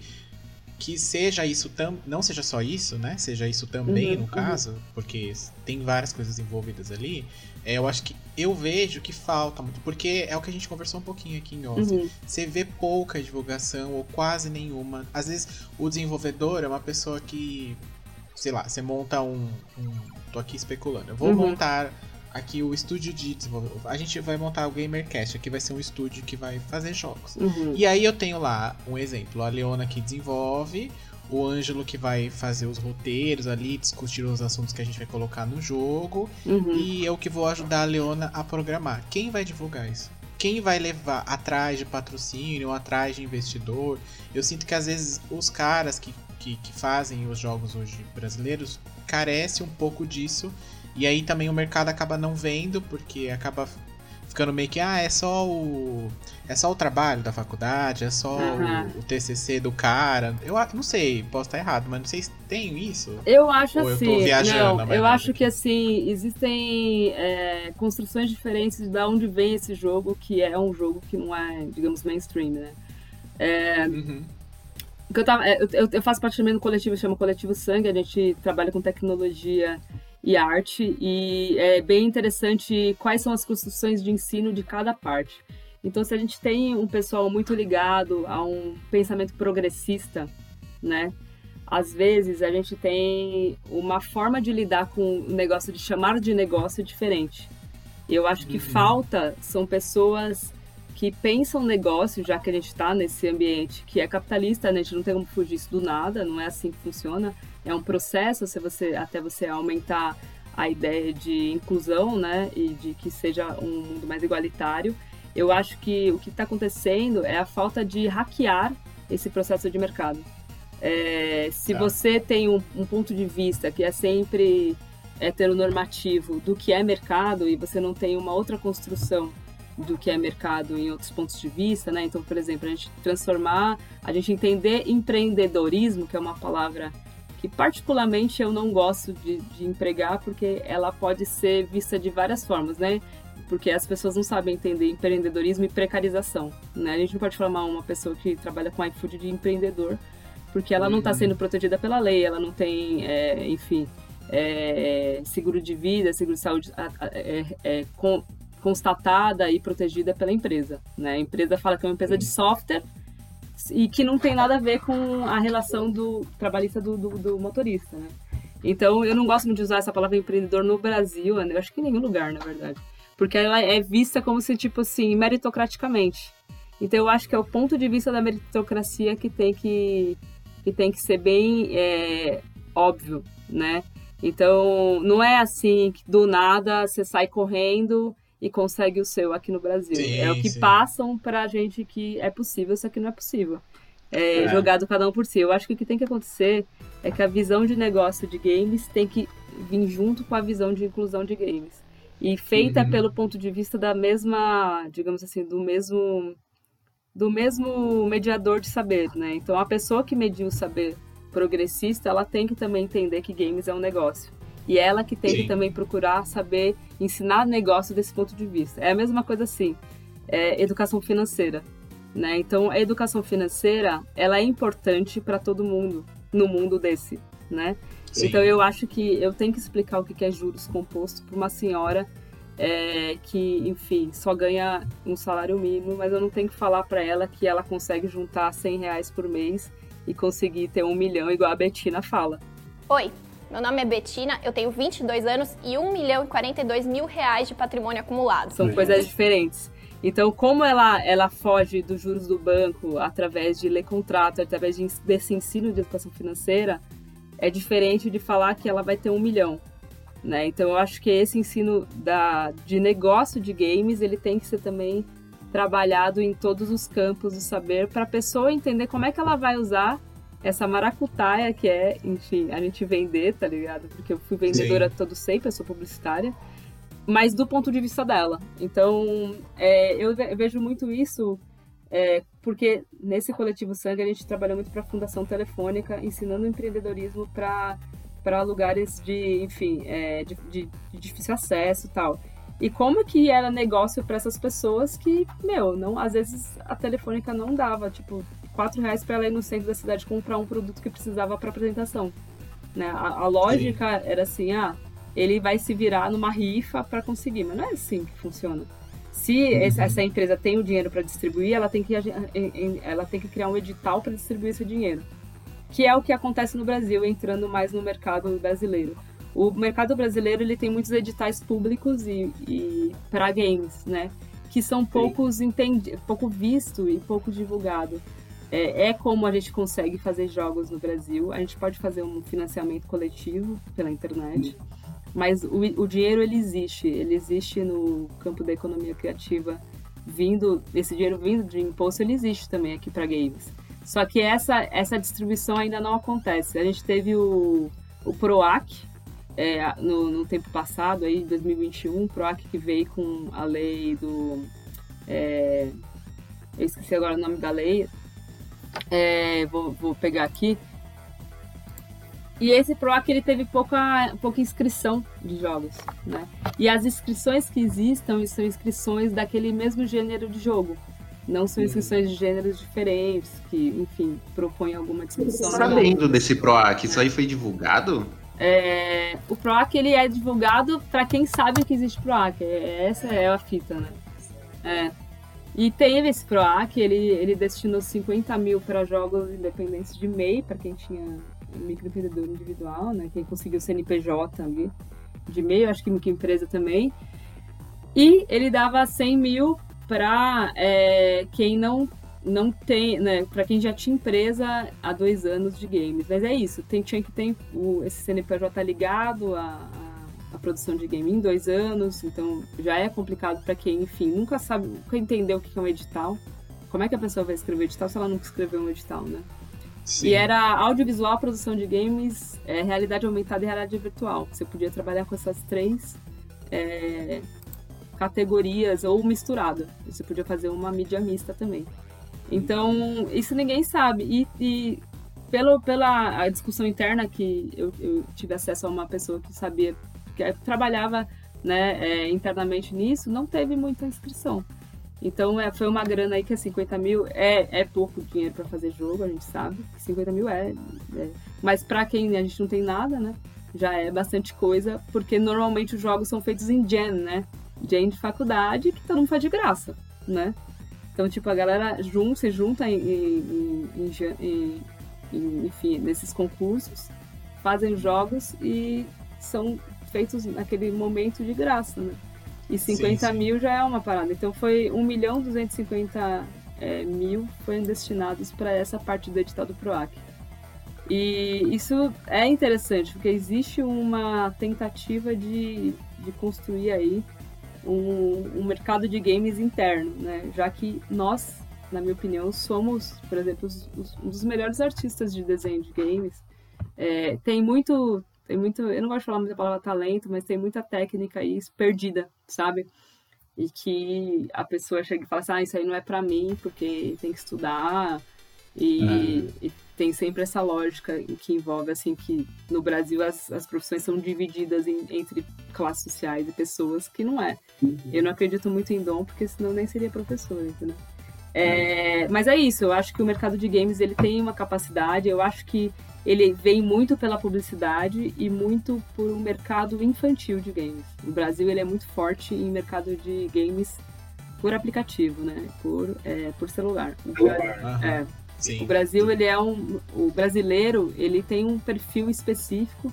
que seja isso tam, não seja só isso, né? Seja isso também, Uhum, no uhum. caso, porque tem várias coisas envolvidas ali. É, eu acho que eu vejo que falta muito, porque é o que a gente conversou um pouquinho aqui em off. Uhum. Você vê pouca divulgação ou quase nenhuma. Às vezes o desenvolvedor é uma pessoa que, sei lá, você monta um. um tô aqui especulando. Eu vou Uhum. montar aqui o estúdio de desenvolvimento. A gente vai montar o GamerCast. Aqui vai ser um estúdio que vai fazer jogos. Uhum. E aí eu tenho lá um exemplo: a Leona que desenvolve, o Ângelo que vai fazer os roteiros ali, discutir os assuntos que a gente vai colocar no jogo. Uhum. E eu que vou ajudar a Leona a programar. Quem vai divulgar isso? Quem vai levar atrás de patrocínio, atrás de investidor? Eu sinto que às vezes os caras que, que, que fazem os jogos hoje brasileiros carecem um pouco disso. E aí também o mercado acaba não vendo, porque acaba ficando meio que, ah, é só o. É só o trabalho da faculdade, é só Aham. o, o TCC do cara. Eu não sei, posso estar errado, mas não sei se tem isso. Eu acho Ou eu tô assim, viajando não, eu acho que assim, existem é, construções diferentes de onde vem esse jogo, que é um jogo que não é, digamos, mainstream, né? Uhum. O que eu, tava, é, eu- eu faço parte também do coletivo, chama Coletivo Sangue, a gente trabalha com tecnologia e arte, e é bem interessante quais são as construções de ensino de cada parte. Então, se a gente tem um pessoal muito ligado a um pensamento progressista, né? Às vezes a gente tem uma forma de lidar com o negócio, de chamar de negócio diferente. Eu acho que Uhum. falta são pessoas que pensam negócio, já que a gente está nesse ambiente que é capitalista, né? a gente não tem como fugir disso do nada, não é assim que funciona. É um processo se você, até você aumentar a ideia de inclusão, né? E de que seja um mundo mais igualitário. Eu acho que o que está acontecendo é a falta de hackear esse processo de mercado. É, se Tá. você tem um, um ponto de vista que é sempre heteronormativo do que é mercado e você não tem uma outra construção do que é mercado em outros pontos de vista, né? Então, por exemplo, a gente transformar, a gente entender empreendedorismo, que é uma palavra que particularmente eu não gosto de, de empregar porque ela pode ser vista de várias formas, né? Porque as pessoas não sabem entender empreendedorismo e precarização, né? A gente não pode chamar uma pessoa que trabalha com iFood de empreendedor, porque ela não está Uhum. sendo protegida pela lei, ela não tem, é, enfim, é, seguro de vida, seguro de saúde é, é, con- constatada e protegida pela empresa. Né? A empresa fala que é uma empresa de software e que não tem nada a ver com a relação do trabalhista do, do, do motorista. Né? Então, eu não gosto muito de usar essa palavra empreendedor no Brasil, eu acho que em nenhum lugar, na verdade. Porque ela é vista como se, tipo assim, meritocraticamente. Então, eu acho que é o ponto de vista da meritocracia que tem que, que, tem que ser bem é, óbvio, né? Então, não é assim que do nada você sai correndo e consegue o seu aqui no Brasil. Sim, é o que sim. passam pra gente que é possível, isso aqui não é possível. É, É. Jogado cada um por si. Eu acho que o que tem que acontecer é que a visão de negócio de games tem que vir junto com a visão de inclusão de games. E feita Uhum. pelo ponto de vista da mesma, digamos assim, do mesmo do mesmo mediador de saber, né? Então a pessoa que mediu o saber progressista, ela tem que também entender que games é um negócio. E ela que tem que também procurar saber ensinar negócio desse ponto de vista. É a mesma coisa assim, é educação financeira, né? Então a educação financeira, ela é importante para todo mundo no mundo desse, né? Sim. Então eu acho que eu tenho que explicar o que que é juros composto para uma senhora é, que, enfim, só ganha um salário mínimo, mas eu não tenho que falar para ela que ela consegue juntar 100 reais por mês e conseguir ter um milhão, igual a Betina fala. Oi, meu nome é Betina, eu tenho 22 anos e 1 milhão e 42 mil reais de patrimônio acumulado. São coisas diferentes. Então, como ela, ela foge dos juros do banco através de ler contrato, através de, desse ensino de educação financeira, é diferente de falar que ela vai ter um milhão. Né? Então, eu acho que esse ensino da, de negócio de games, ele tem que ser também trabalhado em todos os campos do saber para a pessoa entender como é que ela vai usar essa maracutaia que é, enfim, a gente vender, tá ligado? Porque eu fui vendedora todo sempre, eu sou publicitária mas do ponto de vista dela. Então, é, eu ve- vejo muito isso é, porque nesse coletivo Sangue a gente trabalha muito para a Fundação Telefônica, ensinando empreendedorismo para para lugares de, enfim, é, de, de- de difícil acesso e tal. E como que era negócio para essas pessoas que, meu, não, às vezes a Telefônica não dava, tipo, quatro reais para ela ir no centro da cidade comprar um produto que precisava para apresentação. Né? A, a lógica era assim, ah, ele vai se virar numa rifa para conseguir, mas não é assim que funciona. Se esse- essa empresa tem o dinheiro para distribuir, ela tem que ela tem que criar um edital para distribuir esse dinheiro, que é o que acontece no Brasil, entrando mais no mercado brasileiro. O mercado brasileiro ele tem muitos editais públicos e, e para games, né, que são poucos entendi, pouco visto e pouco divulgado. É, é como a gente consegue fazer jogos no Brasil. A gente pode fazer um financiamento coletivo pela internet. Mas o, o dinheiro ele existe, ele existe no campo da economia criativa, vindo esse dinheiro vindo de imposto ele existe também aqui para games. Só que essa essa distribuição ainda não acontece. A gente teve o, o Proac é, no, no tempo passado, aí 2021, o Proac que veio com a lei do é, eu esqueci agora o nome da lei. É, vou, vou pegar aqui. E esse PROAC ele teve pouca, pouca inscrição de jogos, né? E as inscrições que existam são inscrições daquele mesmo gênero de jogo. Não são inscrições de gêneros diferentes, que, enfim, propõem alguma discussão. Sabendo desse PROAC, isso aí foi divulgado? É, o PROAC ele é divulgado para quem sabe que existe PROAC. É- Essa é a fita, né? É. E teve esse PROAC, ele, ele destinou 50 mil para jogos independentes de MEI, para quem tinha microempreendedor individual, né? Quem conseguiu CNPJ ali de MEI, acho que microempresa também. E ele dava 100 mil para quem não não tem, né, para quem já tinha empresa há dois anos de games. Mas é isso, tem, tinha que ter o, esse CNPJ ligado à, à produção de game em dois anos, então já é complicado para quem, enfim, nunca sabe, nunca entendeu o que é um edital. Como é que a pessoa vai escrever edital se ela nunca escreveu um edital, né? Sim. E era audiovisual, produção de games, é, realidade aumentada e realidade virtual. Você podia trabalhar com essas três é, categorias ou misturado. Você podia fazer uma mídia mista também. Então, isso ninguém sabe. E, e pelo, pela a discussão interna que eu, eu tive acesso a uma pessoa que sabia, que trabalhava né, é, internamente nisso, não teve muita inscrição. Então é, foi uma grana aí que é 50 mil é, é pouco dinheiro para fazer jogo, a gente sabe. 50 mil é. é. Mas para quem a gente não tem nada, né? Já é bastante coisa, porque normalmente os jogos são feitos em Gen, né? Gen de faculdade, que todo mundo faz de graça, né? Então, tipo, a galera junta, se junta em, em, em, em enfim, nesses concursos, fazem jogos e são feitos naquele momento de graça, né? E 50 Sim, sim. mil já é uma parada. Então foi 1 milhão 250 é, mil foram destinados para essa parte do edital do PROAC. E isso é interessante, porque existe uma tentativa de, de construir aí um, um mercado de games interno, né? Já que nós, na minha opinião, somos, por exemplo, os- os- um dos melhores artistas de desenho de games. É, tem muito, tem muito, eu não gosto de falar muito a palavra talento, mas tem muita técnica aí perdida, sabe? E que a pessoa chega e fala assim, ah, isso aí não é pra mim, porque tem que estudar. E, e tem sempre essa lógica que envolve, assim, que no Brasil as, as profissões são divididas em- entre classes sociais e pessoas que não é. Eu não acredito muito em dom, porque senão nem seria professor, entendeu? É, mas é isso, eu acho que o mercado de games ele tem uma capacidade, eu acho que ele vem muito pela publicidade e muito por um mercado infantil de games. O Brasil ele é muito forte em mercado de games por aplicativo, né? Por, é, por celular. O Bra- Aham. é, Sim. o Brasil, ele é um. O brasileiro, ele tem um perfil específico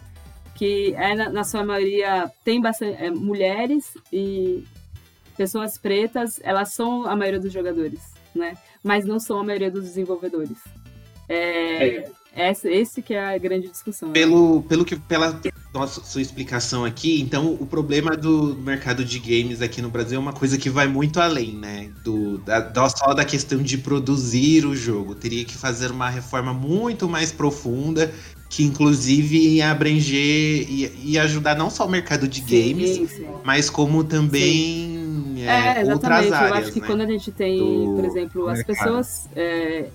que é, na, na sua maioria, tem bastante. é, mulheres e pessoas pretas, elas são a maioria dos jogadores, né? Mas não são a maioria dos desenvolvedores. É, essa, esse que é a grande discussão. né? Pelo, pelo que, pela nossa, sua explicação aqui, então o problema do mercado de games aqui no Brasil é uma coisa que vai muito além, né? Do, da, da- só da questão de produzir o jogo. Teria que fazer uma reforma muito mais profunda, que inclusive ia abranger e ia ajudar não só o mercado de games, Sim, sim. mas como também é, É, outras exatamente. áreas. Eu acho que né? quando a gente tem, do por exemplo, as mercado. pessoas. É,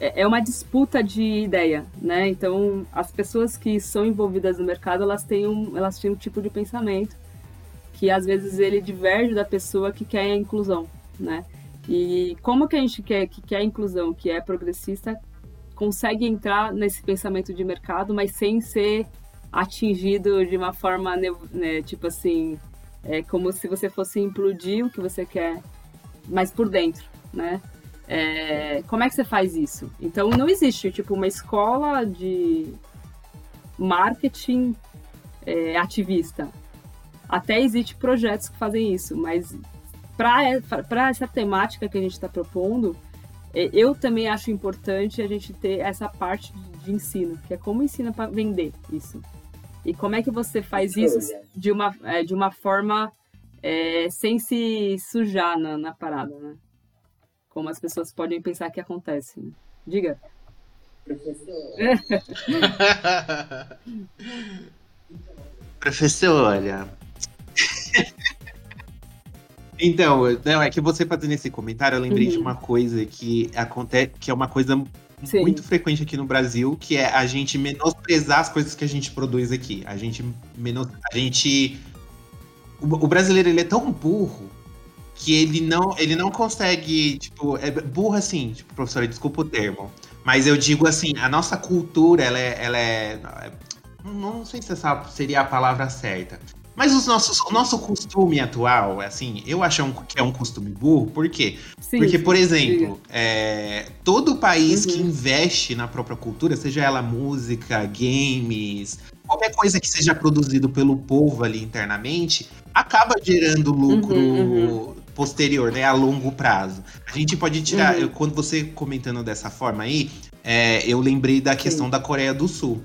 é é uma disputa de ideia, né? Então, as pessoas que são envolvidas no mercado, elas têm um, elas têm um tipo de pensamento que às vezes ele diverge da pessoa que quer a inclusão, né? E como que a gente quer que quer a inclusão, que é progressista, consegue entrar nesse pensamento de mercado, mas sem ser atingido de uma forma, né, tipo assim, é como se você fosse implodir o que você quer, mas por dentro, né? É, como é que você faz isso? Então não existe tipo uma escola de marketing é, ativista. Até existe projetos que fazem isso, mas para essa temática que a gente está propondo, é, eu também acho importante a gente ter essa parte de, de ensino, que é como ensina para vender isso. E como é que você faz isso de uma, é, de uma forma é, sem se sujar na, na parada, né? Como as pessoas podem pensar que acontece. Né? Diga. Professora. então, não, é que você fazendo esse comentário, eu lembrei de Uhum. uma coisa que acontece, que é uma coisa Sim. muito frequente aqui no Brasil, que é a gente menosprezar as coisas que a gente produz aqui. A gente menos, a gente o, o brasileiro ele é tão burro que ele não, ele não consegue, tipo, é burro assim, tipo, professora, desculpa o termo, mas eu digo assim, a nossa cultura, ela é, ela é não, sei se essa seria a palavra certa. Mas os nossos, o nosso costume atual, assim, eu acho que é um costume burro, por quê? Sim, Porque, por exemplo, é, todo país que Uhum. investe na própria cultura, seja ela música, games, qualquer coisa que seja produzido pelo povo ali internamente, acaba gerando lucro Uhum, posterior, né, a longo prazo. A gente pode tirar, Uhum. eu- quando você comentando dessa forma aí, é, eu lembrei da questão da Coreia do Sul.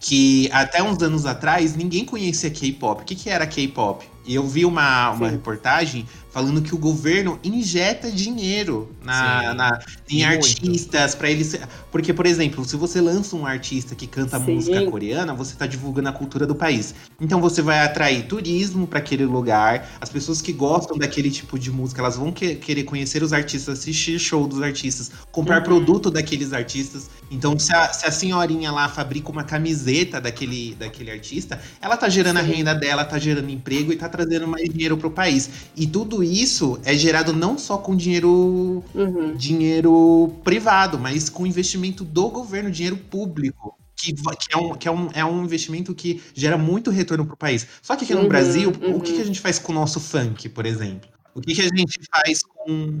Que até uns anos atrás ninguém conhecia K-pop. O que, que era K-pop? E eu vi uma, uma Sim. reportagem falando que o governo injeta dinheiro na, Sim. na- em Muito. artistas para eles. Porque, por exemplo, se você lança um artista que canta Sim. música coreana, você tá divulgando a cultura do país. Então você vai atrair turismo para aquele lugar. As pessoas que gostam daquele tipo de música, elas vão que- querer conhecer os artistas, assistir show dos artistas, comprar Uhum. produto daqueles artistas. Então, se a, se a senhorinha lá fabrica uma camiseta daquele, daquele artista, ela tá gerando a Sim. renda dela, tá gerando emprego e tá trazendo mais dinheiro pro país. E tudo isso é gerado não só com dinheiro Uhum. dinheiro privado, mas com investimento do governo, dinheiro público. Que, que, é, um, que é, um, é um investimento que gera muito retorno pro país. Só que aqui no Uhum, Brasil, uhum. o que, que a gente faz com o nosso funk, por exemplo? O que, que a gente faz com.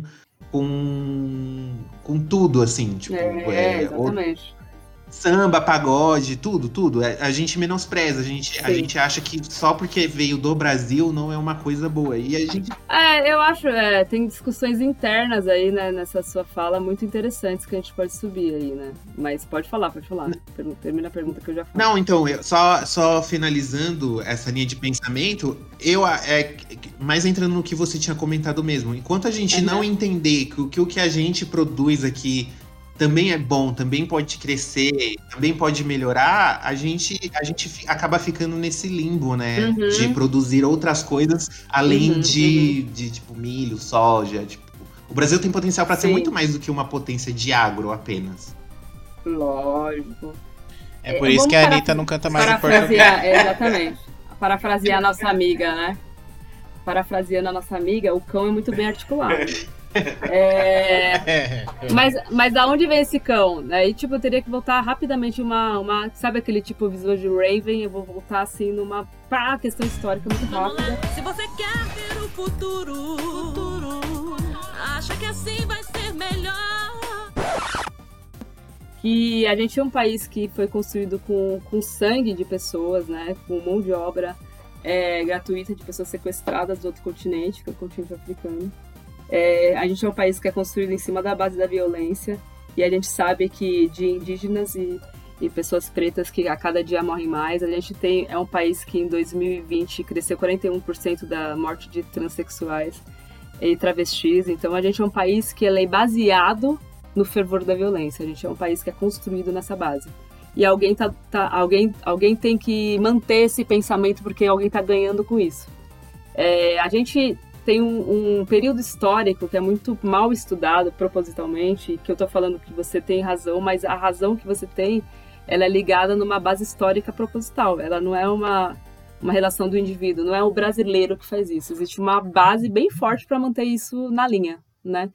com. com tudo, assim? Tipo, É, é, ou- exatamente. Samba, pagode, tudo, tudo. É, A gente menospreza, a gente, a gente acha que só porque veio do Brasil não é uma coisa boa. E a gente. É, eu acho, é, tem discussões internas aí, né, nessa sua fala, muito interessantes que a gente pode subir aí, né? Mas pode falar, pode falar. Per- Termina a pergunta que eu já falei. Não, então, eu- só, só finalizando essa linha de pensamento, eu é mais entrando no que você tinha comentado mesmo. Enquanto a gente Uhum. não entender que, o- que o que a gente produz aqui também é bom, também pode crescer, também pode melhorar, a gente, a gente acaba ficando nesse limbo, né? Uhum. De produzir outras coisas além Uhum, de, de, tipo, milho, soja. Tipo, o Brasil tem potencial para ser muito mais do que uma potência de agro apenas. Lógico. É por É, isso que a Anitta não canta mais em português. Parafrasear, é, exatamente. Parafrasear a nossa amiga, né? Parafraseando a nossa amiga, o cão é muito bem articulado. É, É, mas, mas da onde vem esse cão? Aí, tipo, eu teria que voltar rapidamente uma, uma. Sabe aquele tipo visual de Raven? Eu vou voltar assim numa pá, questão histórica muito rápida. Se você quer ver o futuro, futuro, acha que assim vai ser melhor. que a gente é um país que foi construído com, com sangue de pessoas, né? Com mão de obra é, gratuita de pessoas sequestradas do outro continente, que é o continente africano. É, a gente é um país que é construído em cima da base da violência e a gente sabe que de indígenas e, e pessoas pretas que a cada dia morrem mais. A gente tem é um país que em 2020 cresceu 41% da morte de transexuais e travestis. Então a gente é um país que é baseado no fervor da violência. A gente é um país que é construído nessa base. E alguém, tá, tá- alguém, alguém tem que manter esse pensamento porque alguém está ganhando com isso. É, a gente tem um, um período histórico que é muito mal estudado propositalmente, que eu estou falando que você tem razão, mas a razão que você tem ela é ligada numa base histórica proposital. Ela não é uma, uma relação do indivíduo, não é o brasileiro que faz isso. Existe uma base bem forte para manter isso na linha, né?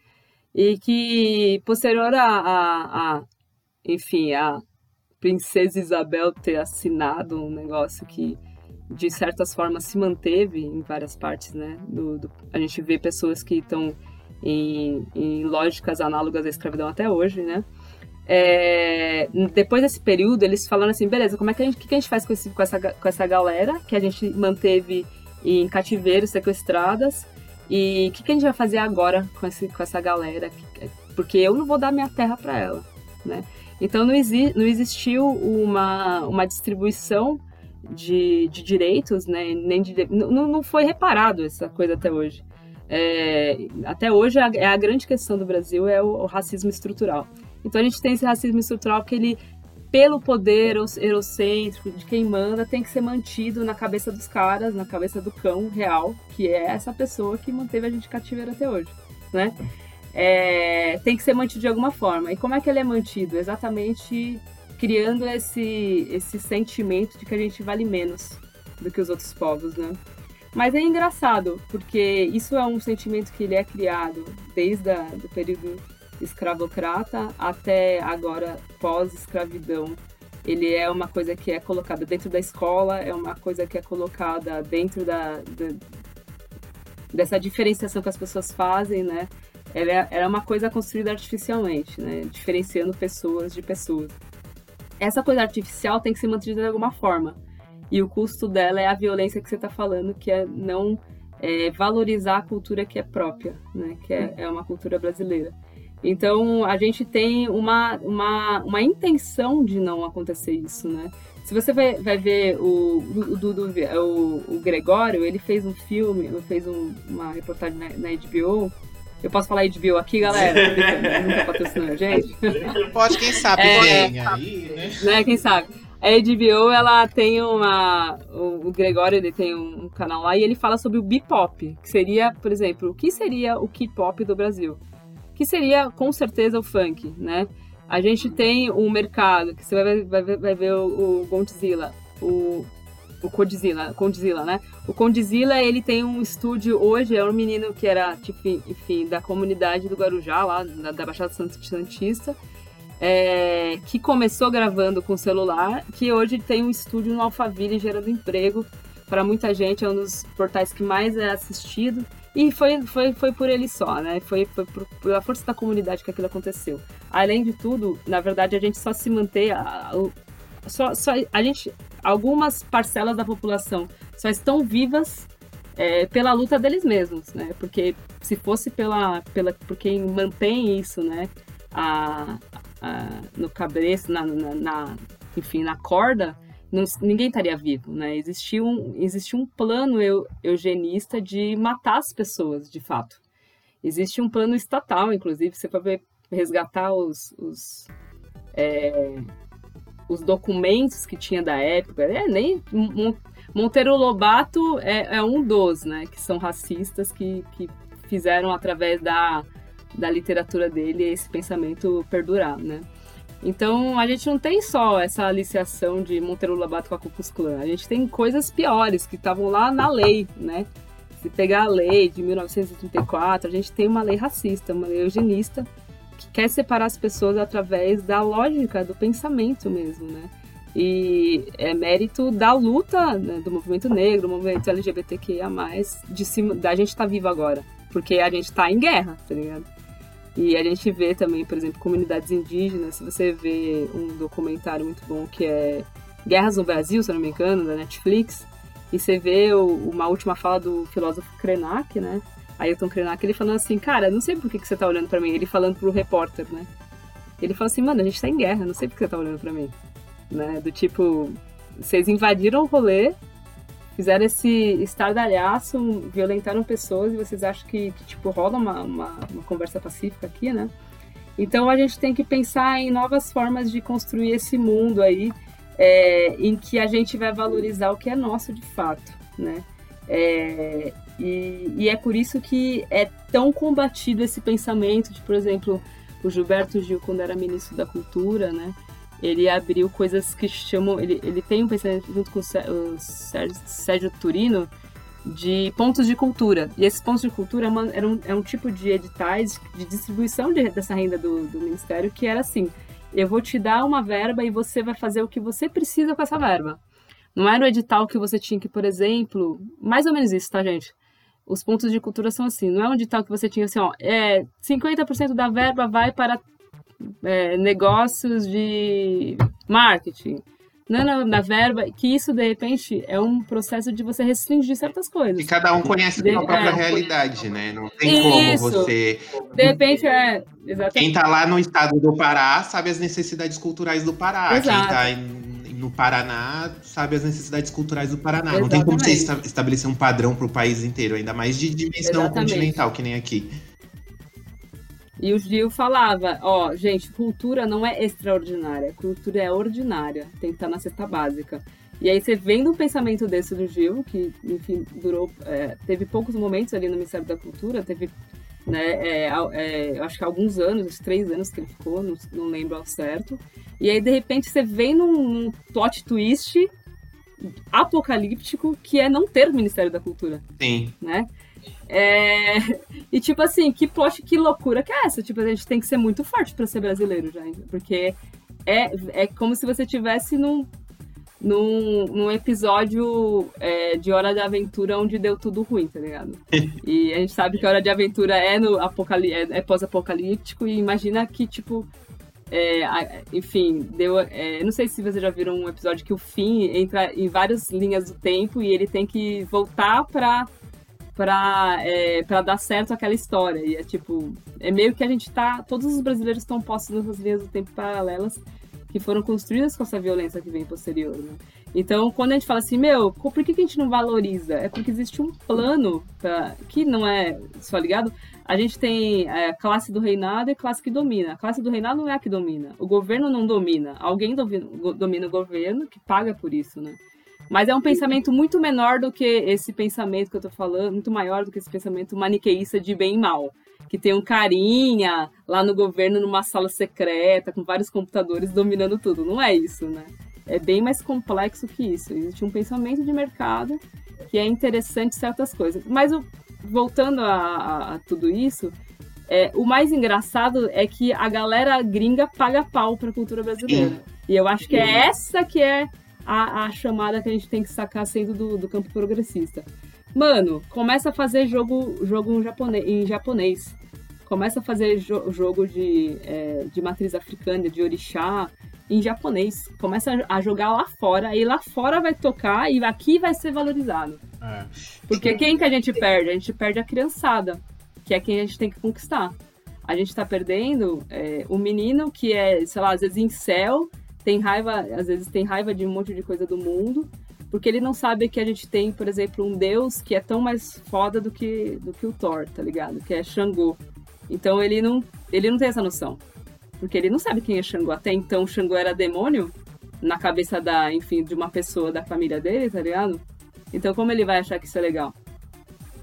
E que, posterior a, a, a, enfim, a Princesa Isabel ter assinado um negócio que, de certas formas, se manteve em várias partes, né? Do, do- a gente vê pessoas que estão em, em lógicas análogas à escravidão até hoje, né? É, depois desse período, eles falaram assim, beleza, como é que a gente, que que a gente faz com, esse, com, essa, com essa galera que a gente manteve em cativeiro, sequestradas, e o que, que a gente vai fazer agora com, esse, com essa galera? Porque eu não vou dar minha terra para ela, né? Então não, exi não existiu uma, uma distribuição de, de direitos, né? Nem de, não, não foi reparado essa coisa até hoje. É, até hoje a, é a grande questão do Brasil é o, o racismo estrutural. Então a gente tem esse racismo estrutural que ele, pelo poder euro- eurocêntrico de quem manda, tem que ser mantido na cabeça dos caras, na cabeça do cão real, que é essa pessoa que manteve a gente cativeiro até hoje, né? É, tem que ser mantido de alguma forma. E como é que ele é mantido? Exatamente criando esse, esse sentimento de que a gente vale menos do que os outros povos, né? Mas é engraçado, porque isso é um sentimento que ele é criado desde do período escravocrata até agora pós-escravidão. Ele é uma coisa que é colocada dentro da escola, é uma coisa que é colocada dentro da, da- dessa diferenciação que as pessoas fazem, né? Ela é, ela é uma coisa construída artificialmente, né? Diferenciando pessoas de pessoas. Essa coisa artificial tem que ser mantida de alguma forma. E o custo dela é a violência que você está falando, que é não é, valorizar a cultura que é própria, né? Que é, é uma cultura brasileira. Então, a gente tem uma, uma, uma intenção de não acontecer isso, né? Se você vai, vai ver o, o, Dudu- o, o Gregório, ele fez um filme, fez um- uma reportagem na, na HBO. Eu posso falar HBO aqui, galera? Nunca patrocinou a gente. Pode, quem sabe, É. vem aí, né? né? Quem sabe? A HBO, ela tem uma... O Gregório, ele tem um canal lá e ele fala sobre o Bebop, que seria, por exemplo, o que seria o K-pop do Brasil? Que seria, com certeza, o funk, né? A gente tem um mercado, que você vai, vai, ver- vai ver o, o Godzilla, o, o Condzilla, Condzilla, né? O Condzilla, ele tem um estúdio hoje, é um menino que era, tipo, enfim, da comunidade do Guarujá, lá, da, da Baixada Sant- Santista, é, que começou gravando com celular, que hoje tem um estúdio no Alphaville gerando emprego, para muita gente é um dos portais que mais é assistido. E foi, foi, foi por ele só, né? Foi, foi por, pela força da comunidade que aquilo aconteceu. Além de tudo, na verdade, a gente só se mantém. A, o- só, só, a gente. Algumas parcelas da população só estão vivas é, pela luta deles mesmos, né? Porque se fosse pela, pela, por quem mantém isso, né? A, a- no cabreço, na, na, na- enfim, na corda, não- ninguém estaria vivo, né? Existia um, existia um plano eu, eugenista de matar as pessoas, de fato. Existe um plano estatal, inclusive, você vai resgatar os, os, é, os documentos que tinha da época. É, nem Mon- Monteiro Lobato é, é um dos, né? Que são racistas que, que fizeram através da, da literatura dele esse pensamento perdurar, né? Então a gente não tem só essa aliciação de Monteiro Lobato com a Ku Klux Klan, a gente tem coisas piores que estavam lá na lei, né? Se pegar a lei de 1934, a gente tem uma lei racista, uma lei eugenista, que quer separar as pessoas através da lógica, do pensamento mesmo, né? E é mérito da luta né, do movimento negro, do movimento LGBTQIA+, de cima, da gente estar vivo agora. Porque a gente tá em guerra, tá ligado? E a gente vê também, por exemplo, comunidades indígenas. Se você vê um documentário muito bom que é Guerras no Brasil, se não me engano, da Netflix, e você vê o- uma última fala do filósofo Krenak, né? Ailton Krenak, ele falando assim, cara, não sei por que, que você tá olhando pra mim. Ele falando pro repórter, né? Ele fala assim, mano, a gente tá em guerra, não sei por que você tá olhando pra mim. Né? Do tipo, vocês invadiram o rolê, fizeram esse estardalhaço, violentaram pessoas e vocês acham que, que, tipo, rola uma, uma, uma conversa pacífica aqui, né? Então a gente tem que pensar em novas formas de construir esse mundo aí, é, em que a gente vai valorizar o que é nosso de fato, né? É, e, e é por isso que é tão combatido esse pensamento de, por exemplo, o Gilberto Gil, quando era ministro da Cultura, né? Ele abriu coisas que chamam. Ele, ele tem um pensamento junto com o Sé- o Sérgio, Sérgio Turino de pontos de cultura. E esses pontos de cultura é, uma- era um, é um tipo de editais de distribuição de- dessa renda do, do Ministério que era assim: eu vou te dar uma verba e você vai fazer o que você precisa com essa verba. Não era o edital que você tinha que, por exemplo, mais ou menos isso, tá, gente? Os pontos de cultura são assim, não é um edital que você tinha assim, ó, é 50% da verba vai para é, negócios de marketing. Não, não, da verba, que isso de repente é um processo de você restringir certas coisas. E cada um conhece a De- sua própria é. realidade, né? Não tem como Isso. você. De repente é. Quem Exatamente. tá lá no estado do Pará sabe as necessidades culturais do Pará. Exato. Quem tá em- no Paraná sabe as necessidades culturais do Paraná. Não tem como você Exatamente. esta- estabelecer um padrão pro país inteiro, ainda mais de dimensão Exatamente. continental, que nem aqui. E o Gil falava, ó, gente, cultura não é extraordinária, cultura é ordinária, tem que estar na cesta básica. E aí você vendo um pensamento desse do Gil, que, enfim, durou, é, teve poucos momentos ali no Ministério da Cultura, teve, né, é, é, acho que alguns anos, uns três anos que ele ficou, não, não lembro ao certo. E aí, de repente, você vem num, num plot twist apocalíptico que é não ter o Ministério da Cultura Sim. né? É, E tipo assim, que plot, que loucura que é essa? Tipo, a gente tem que ser muito forte pra ser brasileiro já, porque é, é como se você tivesse num, num, num episódio é, de Hora de Aventura onde deu tudo ruim, tá ligado? e a gente sabe que Hora de Aventura é, no apocali é, é pós-apocalíptico e imagina que, tipo, é, enfim, deu. é, não sei se vocês já viram um episódio que o Finn entra em várias linhas do tempo e ele tem que voltar pra, pra, é, pra dar certo aquela história. E é tipo. É meio que a gente tá. Todos os brasileiros estão postos nessas linhas do tempo paralelas que foram construídas com essa violência que vem posterior, né? Então, quando a gente fala assim, meu, por que, que a gente não valoriza? É porque existe um plano pra, que não é só ligado. A gente tem é, classe do reinado e classe que domina. A classe do reinado não é a que domina. O governo não domina. Alguém domina, domina o governo que paga por isso, né? Mas é um pensamento muito menor do que esse pensamento que eu tô falando, muito maior do que esse pensamento maniqueísta de bem e mal. Que tem um carinha lá no governo numa sala secreta, com vários computadores dominando tudo. Não é isso, né? É bem mais complexo que isso. Existe um pensamento de mercado que é interessante certas coisas. Mas o- voltando a, a- a tudo isso, é, o mais engraçado é que a galera gringa paga pau pra cultura brasileira. E eu acho que é essa que é a, a chamada que a gente tem que sacar sendo do, do campo progressista. Mano, começa a fazer jogo, jogo em, japonês, em japonês. Começa a fazer jo- jogo de, é, de matriz africana, de orixá, em japonês. Começa a a jogar lá fora, e lá fora vai tocar e aqui vai ser valorizado. É. Porque quem que a gente perde? A gente perde a criançada, que é quem a gente tem que conquistar. A gente tá perdendo é, o menino que é, sei lá, às vezes em céu, tem raiva, às vezes tem raiva de um monte de coisa do mundo, porque ele não sabe que a gente tem, por exemplo, um deus que é tão mais foda do que, do que o Thor, tá ligado? Que é Xangô. Então ele não, ele não tem essa noção. Porque ele não sabe quem é Xangô. Até então, Xangô era demônio na cabeça da, enfim, de uma pessoa da família dele, tá ligado? Então como ele vai achar que isso é legal?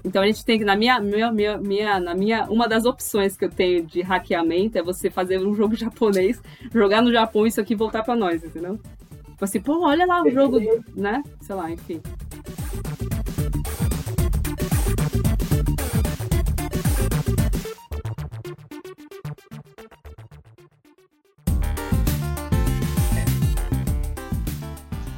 Então a gente tem que, na minha, minha, minha, minha- na minha, uma das opções que eu tenho de hackeamento é você fazer um jogo japonês, jogar no Japão isso aqui voltar pra nós, entendeu? Tipo assim, pô, olha lá o jogo, né? Sei lá, enfim.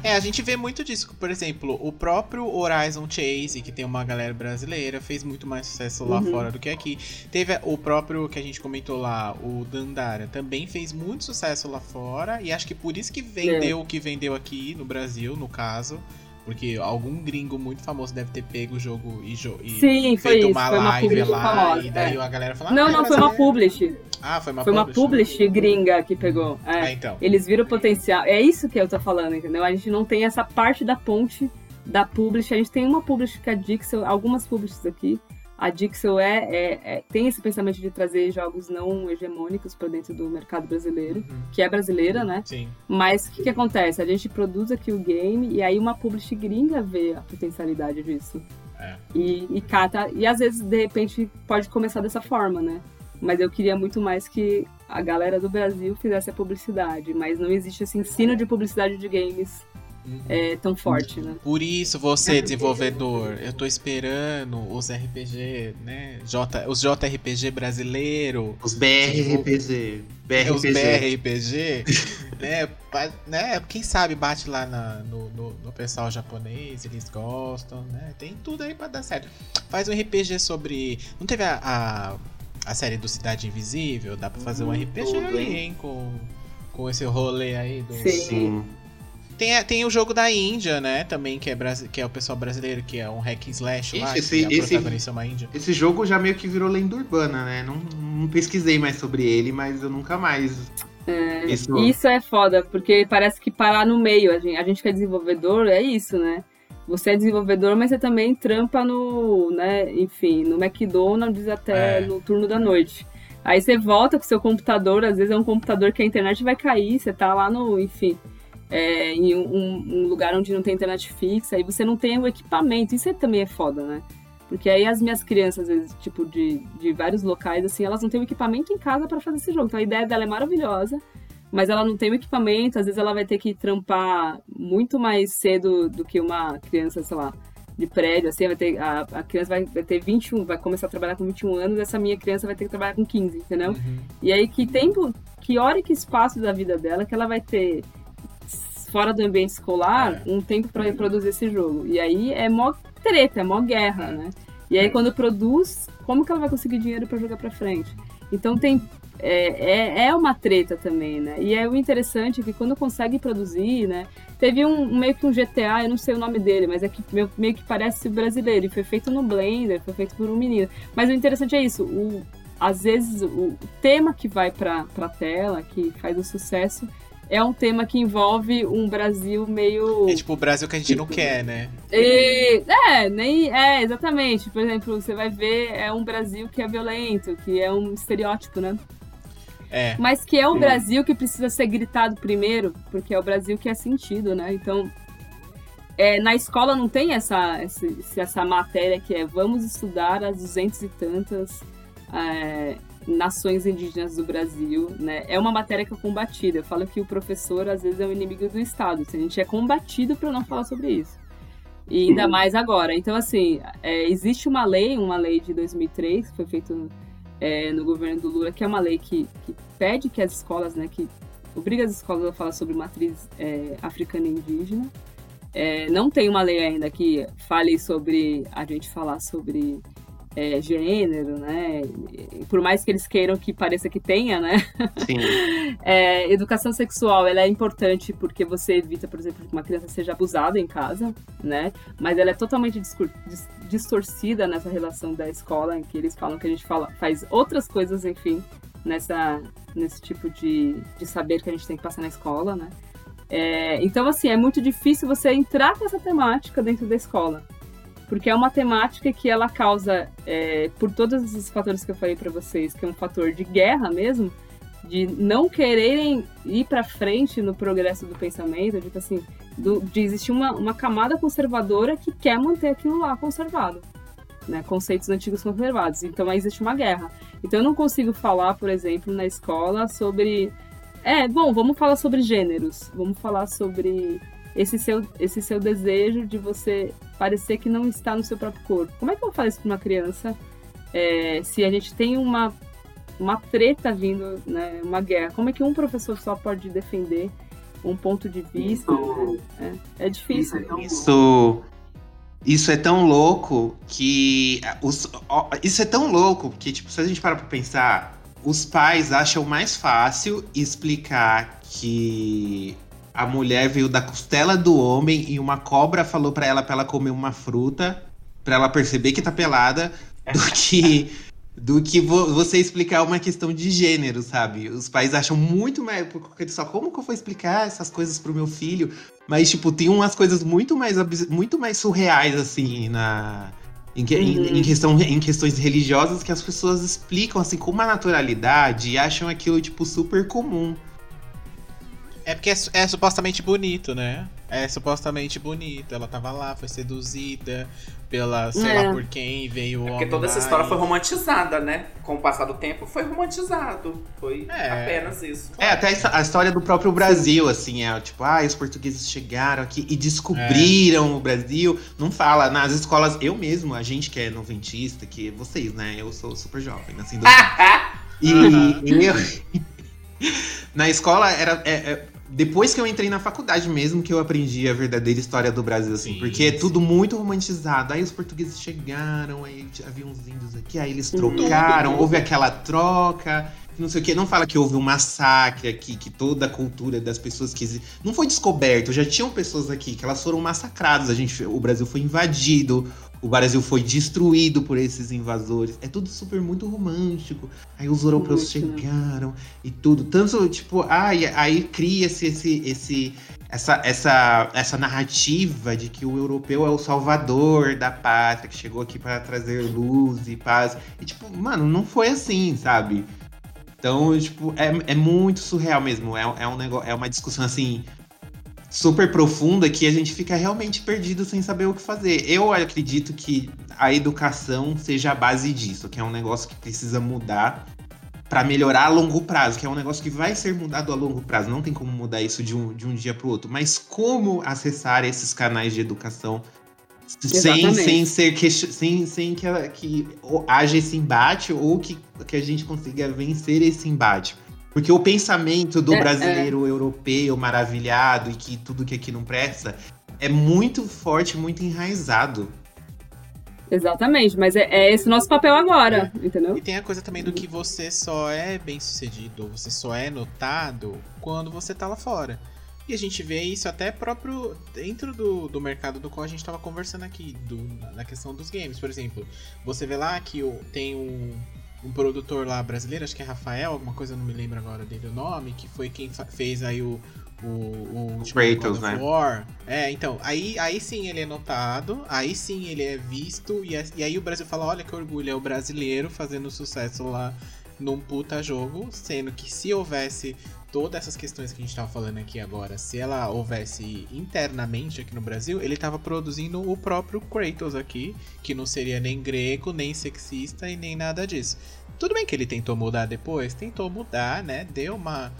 É, a gente vê muito disso. Por exemplo, o próprio Horizon Chase, que tem uma galera brasileira, fez muito mais sucesso lá Uhum. fora do que aqui. Teve o próprio que a gente comentou lá, o Dandara, também fez muito sucesso lá fora. E acho que por isso que vendeu o que vendeu aqui no Brasil, no caso. Porque algum gringo muito famoso deve ter pego o jogo e, jo e Sim, feito isso. uma uma live publish lá. famosa. e daí é. a galera fala. Não, "Ah, não, é foi uma brasileiro." publish. Ah, foi uma Foi uma publish. publish gringa que pegou. É. Ah, então. Eles viram o potencial. É isso que eu tô falando, entendeu? A gente não tem essa parte da ponte da publish. A gente tem uma publish que é a Dixel, algumas publishs aqui. A Dixel é, é- é- tem esse pensamento de trazer jogos não hegemônicos para dentro do mercado brasileiro, Uhum. que é brasileira, né? Sim. Mas o que, que acontece? A gente produz aqui o game e aí uma publish gringa vê a potencialidade disso. É. E, e cata. E às vezes, de repente, pode começar dessa forma, né? Mas eu queria muito mais que a galera do Brasil fizesse a publicidade. Mas não existe esse ensino de publicidade de games. É, tão forte, né? Por isso, você, desenvolvedor, eu tô esperando os RPG, né? J, os JRPG brasileiro, Os BRRPG. é, os BRPG. BRPG, né? né? Quem sabe bate lá na- no, no, no pessoal japonês, eles gostam, né? Tem tudo aí pra dar certo. Faz um RPG sobre. Não teve a, a, a série do Cidade Invisível? Dá pra fazer um Hum, RPG tudo, hein? hein? Com, com esse rolê aí do. Sim. Sim. Tem, a- tem o jogo da Índia, né? Também, que é, que é o pessoal brasileiro, que é um hack and slash lá, Ixi, que esse- a esse- protagonista é uma índia. Esse jogo já meio que virou lenda urbana, né? Não, não pesquisei mais sobre ele, mas eu nunca mais. Isso, Isso é foda, porque parece que parar no meio. A gente, a gente que é desenvolvedor, é isso, né? Você é desenvolvedor, mas você também trampa no, né, enfim, no McDonald's até É. no turno da noite. Aí você volta com seu computador, às vezes é um computador que a internet vai cair, você tá lá no, enfim, é, em um, um lugar onde não tem internet fixa, aí você não tem o equipamento. Isso aí também é foda, né? Porque aí as minhas crianças, às vezes, tipo, de, de vários locais, assim, elas não têm o equipamento em casa para fazer esse jogo. Então a ideia dela é maravilhosa, mas ela não tem o equipamento, às vezes ela vai ter que trampar muito mais cedo do que uma criança, sei lá, de prédio, assim, vai ter, a, a criança vai, vai ter 21, vai começar a trabalhar com 21 anos, essa minha criança vai ter que trabalhar com 15, entendeu? Uhum. E aí, que tempo, que hora e que espaço da vida dela que ela vai ter fora do ambiente escolar um tempo para reproduzir esse jogo? E aí é mó treta, é mó guerra, né? E aí, quando produz, como que ela vai conseguir dinheiro para jogar para frente? Então, tem. É, é, é uma treta também, né? E é o interessante que quando consegue produzir, né? Teve um, meio que um GTA, eu não sei o nome dele, mas é que meio, meio que parece brasileiro. E foi feito no Blender, foi feito por um menino. Mas o interessante é isso, o, às vezes o tema que vai pra, pra tela, que faz o sucesso, é um tema que envolve um Brasil meio. É tipo o Brasil que a gente não quer, né? E- é, nem. É, exatamente. Por exemplo, você vai ver é um Brasil que é violento, que é um estereótipo, né? É. Mas que é o Brasil que precisa ser gritado primeiro, porque é o Brasil que é sentido, né? Então, é, na escola não tem essa, essa, essa matéria que é vamos estudar as duzentas e tantas é, nações indígenas do Brasil, né? É uma matéria que é combatida. Eu falo que o professor, às vezes, é o inimigo do Estado. A gente é combatido para não falar sobre isso. E ainda mais agora. Então, assim, é, existe uma lei, uma lei de 2003, que foi feita é, no governo do Lula, que é uma lei que, que pede que as escolas, né, que obriga as escolas a falar sobre matriz é, africana e indígena. É, não tem uma lei ainda que fale sobre a gente falar sobre é, gênero, né? Por mais que eles queiram que pareça que tenha, né? Sim. É, educação sexual ela é importante porque você evita, por exemplo, que uma criança seja abusada em casa, né? Mas ela é totalmente distorcida nessa relação da escola, em que eles falam que a gente fala, faz outras coisas, enfim, nessa, nesse tipo de, de saber que a gente tem que passar na escola, né? É, então, assim, é muito difícil você entrar com essa temática dentro da escola. Porque é uma temática que ela causa, é, por todos esses fatores que eu falei pra vocês, que é um fator de guerra mesmo, de não quererem ir pra frente no progresso do pensamento, tipo assim, do- de existir uma, uma camada conservadora que quer manter aquilo lá conservado. Né, conceitos antigos conservados. Então aí existe uma guerra. Então eu não consigo falar, por exemplo, na escola sobre. É, bom, vamos falar sobre gêneros. Vamos falar sobre esse seu, esse seu desejo de você parecer que não está no seu próprio corpo. Como é que eu falo isso para uma criança é, se a gente tem uma, uma treta vindo, né, uma guerra? Como é que um professor só pode defender um ponto de vista? né? É, é difícil. Isso. Isso é tão louco que. Os, ó, isso é tão louco que, tipo, se a gente parar pra pensar, os pais acham mais fácil explicar que a mulher veio da costela do homem e uma cobra falou pra ela pra ela comer uma fruta, pra ela perceber que tá pelada, do que. Do que vo- você explicar uma questão de gênero, sabe? Os pais acham muito mais. Porque só como que eu vou explicar essas coisas pro meu filho? Mas, tipo, tem umas coisas muito mais, muito mais surreais, assim, na. Em, que- em- Uhum. em questão, em questões religiosas que as pessoas explicam, assim, com uma naturalidade e acham aquilo, tipo, super comum. É porque é, é supostamente bonito, né? É supostamente bonito. Ela tava lá, foi seduzida pela, sei É. lá por quem, veio o Porque homem toda essa história e- foi romantizada, né? Com o passar do tempo, foi romantizado. Foi É. apenas isso. É, até a história do próprio Brasil, assim, é tipo, ah, os portugueses chegaram aqui e descobriram o Brasil. Não fala, nas escolas, eu mesmo, a gente que é noventista, que vocês, né? Eu sou super jovem, assim, do... E eu. Na escola era. é- é- depois que eu entrei na faculdade mesmo que eu aprendi a verdadeira história do Brasil, assim. Sim, porque é tudo muito romantizado. Aí os portugueses chegaram, aí havia uns índios aqui, aí eles trocaram, houve aquela troca. Não sei o que, não fala que houve um massacre aqui, que toda a cultura das pessoas que não foi descoberto, já tinham pessoas aqui que elas foram massacradas, a gente, o Brasil foi invadido, o Brasil foi destruído por esses invasores. É tudo super muito romântico. Aí os europeus Muito, né? chegaram e tudo. Tanto, tipo, ai, aí cria-se esse, esse, essa, essa, essa narrativa de que o europeu é o salvador da pátria, que chegou aqui para trazer luz e paz. E, tipo, mano, não foi assim, sabe? Então, tipo, é, é muito surreal mesmo. É, é um negócio, é uma discussão assim super profunda que a gente fica realmente perdido sem saber o que fazer. Eu acredito que a educação seja a base disso, que é um negócio que precisa mudar para melhorar a longo prazo, que é um negócio que vai ser mudado a longo prazo. Não tem como mudar isso de um, de um dia para o outro. Mas como acessar esses canais de educação sem, Exatamente. sem ser que, sem, sem que, ela- que haja esse embate ou que, que a gente consiga vencer esse embate. Porque o pensamento do É, é. brasileiro europeu maravilhado e que tudo que aqui não presta é muito forte, muito enraizado. Exatamente, mas é, é esse o nosso papel agora, entendeu? E tem a coisa também do que você só é bem sucedido, ou você só é notado quando você tá lá fora. E a gente vê isso até próprio dentro do, do mercado do qual a gente tava conversando aqui, do, na questão dos games. Por exemplo, você vê lá que tem um, um produtor lá brasileiro, acho que é Rafael, alguma coisa, não me lembro agora dele o nome, que foi quem fez aí o. O, o último Kratos, né? War. É, então, aí, aí sim ele é notado, aí sim ele é visto, e, é- e aí o Brasil fala: olha que orgulho, é o brasileiro fazendo sucesso lá num puta jogo, sendo que se houvesse todas essas questões que a gente tava falando aqui agora, se ela houvesse internamente aqui no Brasil, ele tava produzindo o próprio Kratos aqui, que não seria nem grego, nem sexista e nem nada disso. Tudo bem que ele tentou mudar depois, tentou mudar, né? Deu uma,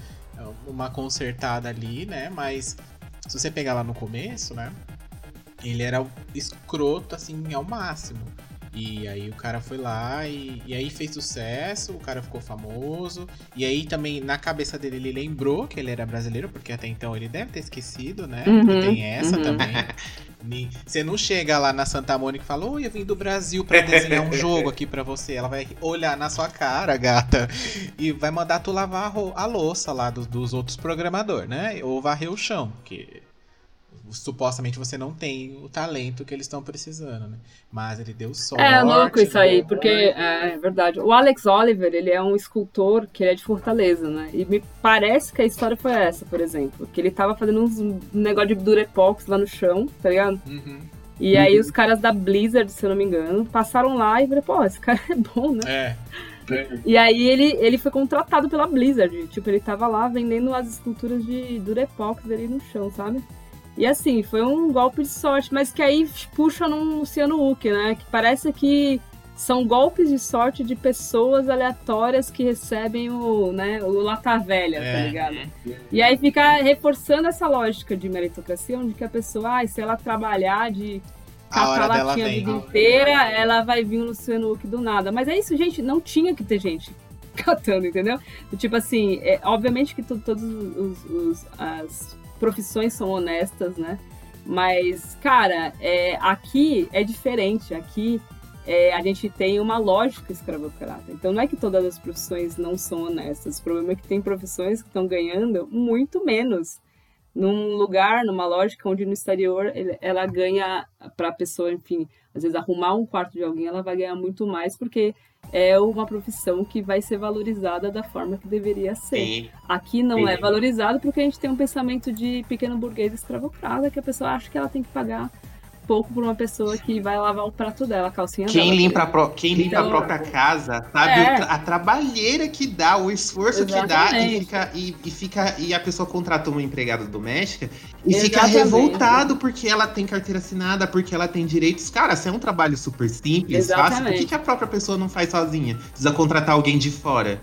uma consertada ali, né? Mas se você pegar lá no começo, né? Ele era escroto, assim, ao máximo. E aí o cara foi lá e, e aí fez sucesso, o cara ficou famoso. E aí também na cabeça dele ele lembrou que ele era brasileiro, porque até então ele deve ter esquecido, né? Uhum, tem essa uhum. também. Você não chega lá na Santa Mônica e fala, oi, eu vim do Brasil pra desenhar um jogo aqui pra você. Ela vai olhar na sua cara, gata, e vai mandar tu lavar a, louça lá dos, dos outros programadores, né? Ou varrer o chão, porque supostamente você não tem o talento que eles estão precisando, né? Mas ele deu sorte. É louco isso aí, porque é, é verdade. O Alex Oliver, ele é um escultor que ele é de Fortaleza, né? E me parece que a história foi essa, por exemplo. Que ele tava fazendo uns um negócio de Durepox lá no chão, tá ligado? Uhum. E aí os caras da Blizzard, se eu não me engano, passaram lá e falaram, pô, esse cara é bom, né? É. E aí ele, ele foi contratado pela Blizzard. Tipo, ele tava lá vendendo as esculturas de Durepox ali no chão, sabe? E assim, foi um golpe de sorte, mas que aí puxa num Luciano Huck, né? Que parece que são golpes de sorte de pessoas aleatórias que recebem o, né, o lata velha, tá É. ligado? E aí fica reforçando essa lógica de meritocracia, onde que a pessoa, ah, se ela trabalhar de catar latinha a vida inteira, ela vai vir um Luciano Huck do nada. Mas é isso, gente, não tinha que ter gente catando, entendeu? Tipo assim, é, obviamente que to- todos os, os- as profissões são honestas, né? Mas, cara, é, aqui é diferente. Aqui é, a gente tem uma lógica escravocrata. Então não é que todas as profissões não são honestas. O problema é que tem profissões que estão ganhando muito menos num lugar, numa lógica onde no exterior ela ganha para a pessoa, enfim, às vezes arrumar um quarto de alguém, ela vai ganhar muito mais porque é uma profissão que vai ser valorizada da forma que deveria ser. Sim. Aqui não Sim. é valorizado porque a gente tem um pensamento de pequeno burguês escravocrata que a pessoa acha que ela tem que pagar pouco por uma pessoa que vai lavar o prato dela, a calcinha Quem dela. limpa, a, pró- quem limpa a Então- própria casa sabe É. a trabalheira que dá, o esforço que dá e Exatamente. fica, e, e fica e a pessoa contrata uma empregada doméstica e fica Exatamente. revoltado porque ela tem carteira assinada, porque ela tem direitos. Cara, se é um trabalho super simples, fácil, por que, Exatamente. que a própria pessoa não faz sozinha? Precisa contratar alguém de fora.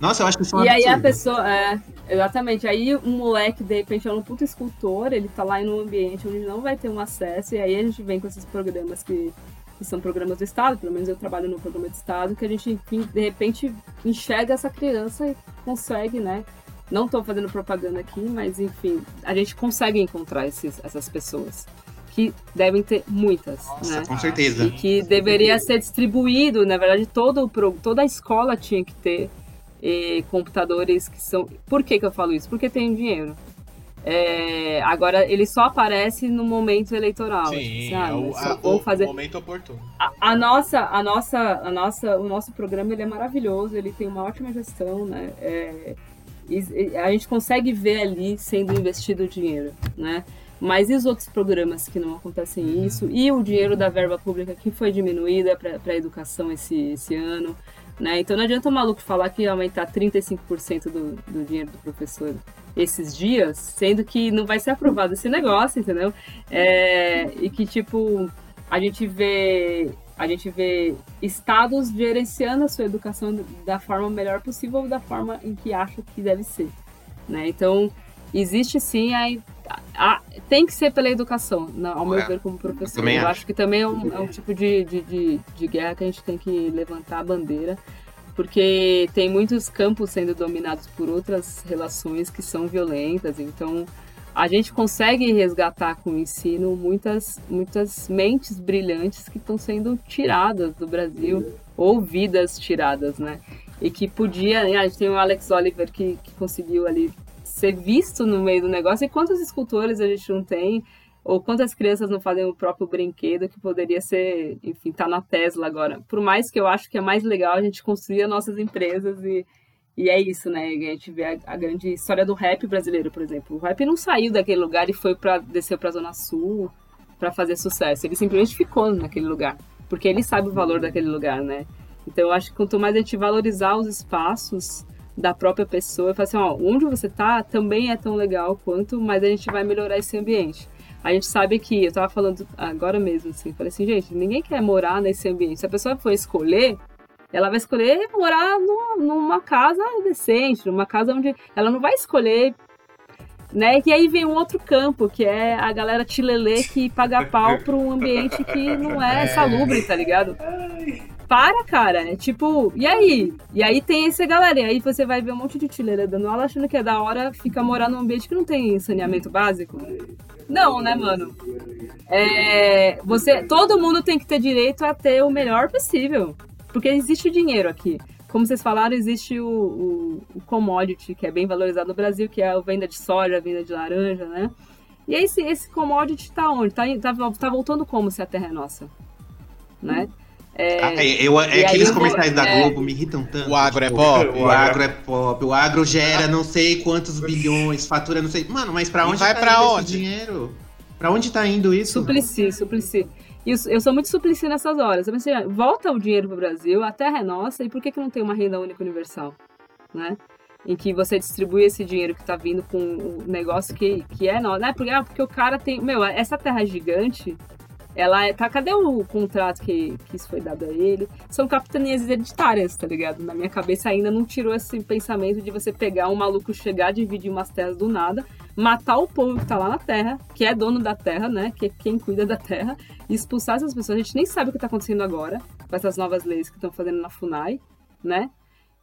Nossa, eu acho que isso é um E aí a absurdo. pessoa, é, exatamente, aí um moleque, de repente, é um puta escultor, ele tá lá em um ambiente onde não vai ter um acesso, e aí a gente vem com esses programas que, que são programas do Estado, pelo menos eu trabalho no programa do Estado, que a gente, de repente, enxerga essa criança e consegue, né? Não tô fazendo propaganda aqui, mas enfim, a gente consegue encontrar esses, essas pessoas. Que devem ter muitas, Nossa, né? com certeza. E que deveria ser distribuído, na verdade, todo, toda a escola tinha que ter eh, computadores que são. Por que, que eu falo isso? Porque tem dinheiro. É, agora, ele só aparece no momento eleitoral. Sim, Assim, é o, eu só a- vou o fazer momento oportuno. a, a nossa, a nossa, a nossa, o nosso programa ele é maravilhoso, ele tem uma ótima gestão, né? É, e- e a gente consegue ver ali sendo investido o dinheiro, né? Mas e os outros programas que não acontecem isso? E o dinheiro da verba pública que foi diminuída para a educação esse, esse ano? Né? Então não adianta o maluco falar que ia aumentar 35% do, do dinheiro do professor esses dias, sendo que não vai ser aprovado esse negócio, entendeu? É, e que, tipo, a gente vê a gente vê estados gerenciando a sua educação da forma melhor possível da forma em que acham que deve ser, né? Então, existe sim a, a- tem que ser pela educação, na- ao meu É, ver como professor. Eu acho. acho que também é um, é um tipo de, de, de, de guerra que a gente tem que levantar a bandeira, porque tem muitos campos sendo dominados por outras relações que são violentas, então a gente consegue resgatar com o ensino muitas, muitas mentes brilhantes que estão sendo tiradas do Brasil, ou vidas tiradas, né? E que podia, né, a gente tem o Alex Oliver que, que conseguiu ali ser visto no meio do negócio, e quantos escultores a gente não tem, ou quantas crianças não fazem o próprio brinquedo que poderia ser, enfim, tá na Tesla agora. Por mais que eu acho que é mais legal a gente construir as nossas empresas e e é isso, né? A gente vê a, a grande história do rap brasileiro, por exemplo. O rap não saiu daquele lugar e foi para desceu para zona sul para fazer sucesso. Ele simplesmente ficou naquele lugar, porque ele sabe o valor daquele lugar, né? Então eu acho que quanto mais a gente valorizar os espaços da própria pessoa, e falar assim, ó, onde você tá também é tão legal quanto, mas a gente vai melhorar esse ambiente. A gente sabe que, eu tava falando agora mesmo, assim, falei assim, gente, ninguém quer morar nesse ambiente. Se a pessoa for escolher, ela vai escolher morar num- numa casa decente, numa casa onde ela não vai escolher Né? E aí vem um outro campo, que é a galera tilelê que paga pau pra um ambiente que não é salubre, tá ligado? Para, cara. É tipo, e aí? E aí tem essa galera. E aí você vai ver um monte de tilelê dando aula achando que é da hora ficar morar num ambiente que não tem saneamento básico. Não, né, mano? É, você, todo mundo tem que ter direito a ter o melhor possível. Porque existe dinheiro aqui. Como vocês falaram, existe o, o, o commodity, que é bem valorizado no Brasil, que é a venda de soja, a venda de laranja, né? E esse, esse commodity tá onde? Tá, tá, tá voltando como se a terra é nossa? Né? Ah, é, eu- é e aí aqueles eu vou- comerciais da é. Globo me irritam tanto. O agro é tipo, pop? O agro é pop. O agro gera não sei quantos bilhões, fatura não sei. Mano, mas pra E onde vai tá pra indo onde? esse dinheiro? Pra onde tá indo isso? Suplicy, Suplicy. Isso, eu sou muito Suplicy nessas horas. Eu pensei, ah, volta o dinheiro pro Brasil, a terra é nossa, e por que, que não tem uma renda única universal? Né? Em que você distribui esse dinheiro que tá vindo com um negócio que, que é nosso. Né? Porque, ah, porque o cara tem. Meu, essa terra gigante, ela é. Tá, cadê o contrato que, que isso foi dado a ele? São capitanias hereditárias, tá ligado? Na minha cabeça ainda não tirou esse pensamento de você pegar um maluco chegar, dividir umas terras do nada, matar o povo que tá lá na terra, que é dono da terra, né? Que é quem cuida da terra, e expulsar essas pessoas. A gente nem sabe o que tá acontecendo agora com essas novas leis que estão fazendo na FUNAI, né?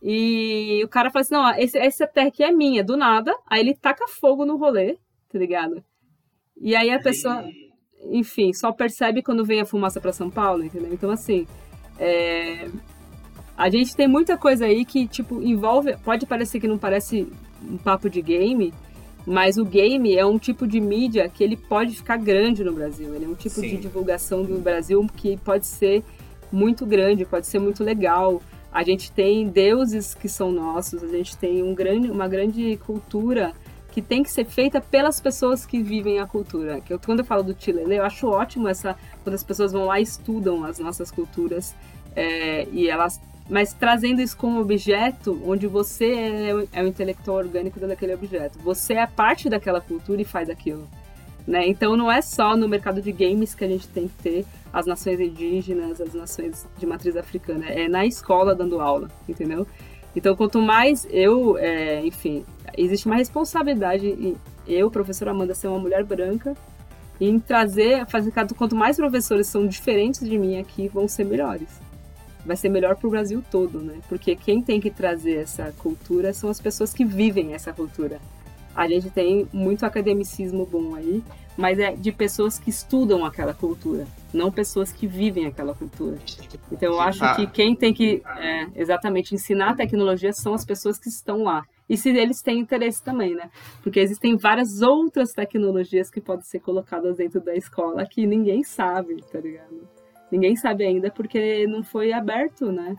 E o cara fala assim: não, esse, essa terra aqui é minha, do nada. Aí ele taca fogo no rolê, tá ligado? E aí a pessoa, enfim, só percebe quando vem a fumaça pra São Paulo, entendeu? Então, assim, é, a gente tem muita coisa aí que, tipo, envolve. Pode parecer que não parece um papo de game, mas o game é um tipo de mídia que ele pode ficar grande no Brasil. Ele é um tipo de Sim. divulgação do Brasil que pode ser muito grande, pode ser muito legal. A gente tem deuses que são nossos, a gente tem um grande, uma grande cultura que tem que ser feita pelas pessoas que vivem a cultura. Que eu, quando eu falo do Chilele, eu acho ótimo essa quando as pessoas vão lá e estudam as nossas culturas é, e elas mas trazendo isso como objeto, onde você é, o- é o intelectual orgânico daquele objeto. Você é parte daquela cultura e faz aquilo. Né? Então não é só no mercado de games que a gente tem que ter as nações indígenas, as nações de matriz africana. É na escola dando aula, entendeu? Então quanto mais eu, é, enfim, existe uma responsabilidade em eu, professora Amanda, ser uma mulher branca em trazer, fazer quanto mais professores são diferentes de mim aqui, vão ser melhores vai ser melhor para o Brasil todo, né? Porque quem tem que trazer essa cultura são as pessoas que vivem essa cultura. A gente tem muito academicismo bom aí, mas é de pessoas que estudam aquela cultura, não pessoas que vivem aquela cultura. Então eu acho Ah. que quem tem que é, exatamente ensinar a tecnologia são as pessoas que estão lá. E se eles têm interesse também, né? Porque existem várias outras tecnologias que podem ser colocadas dentro da escola que ninguém sabe, tá ligado? Ninguém sabe ainda porque não foi aberto, né?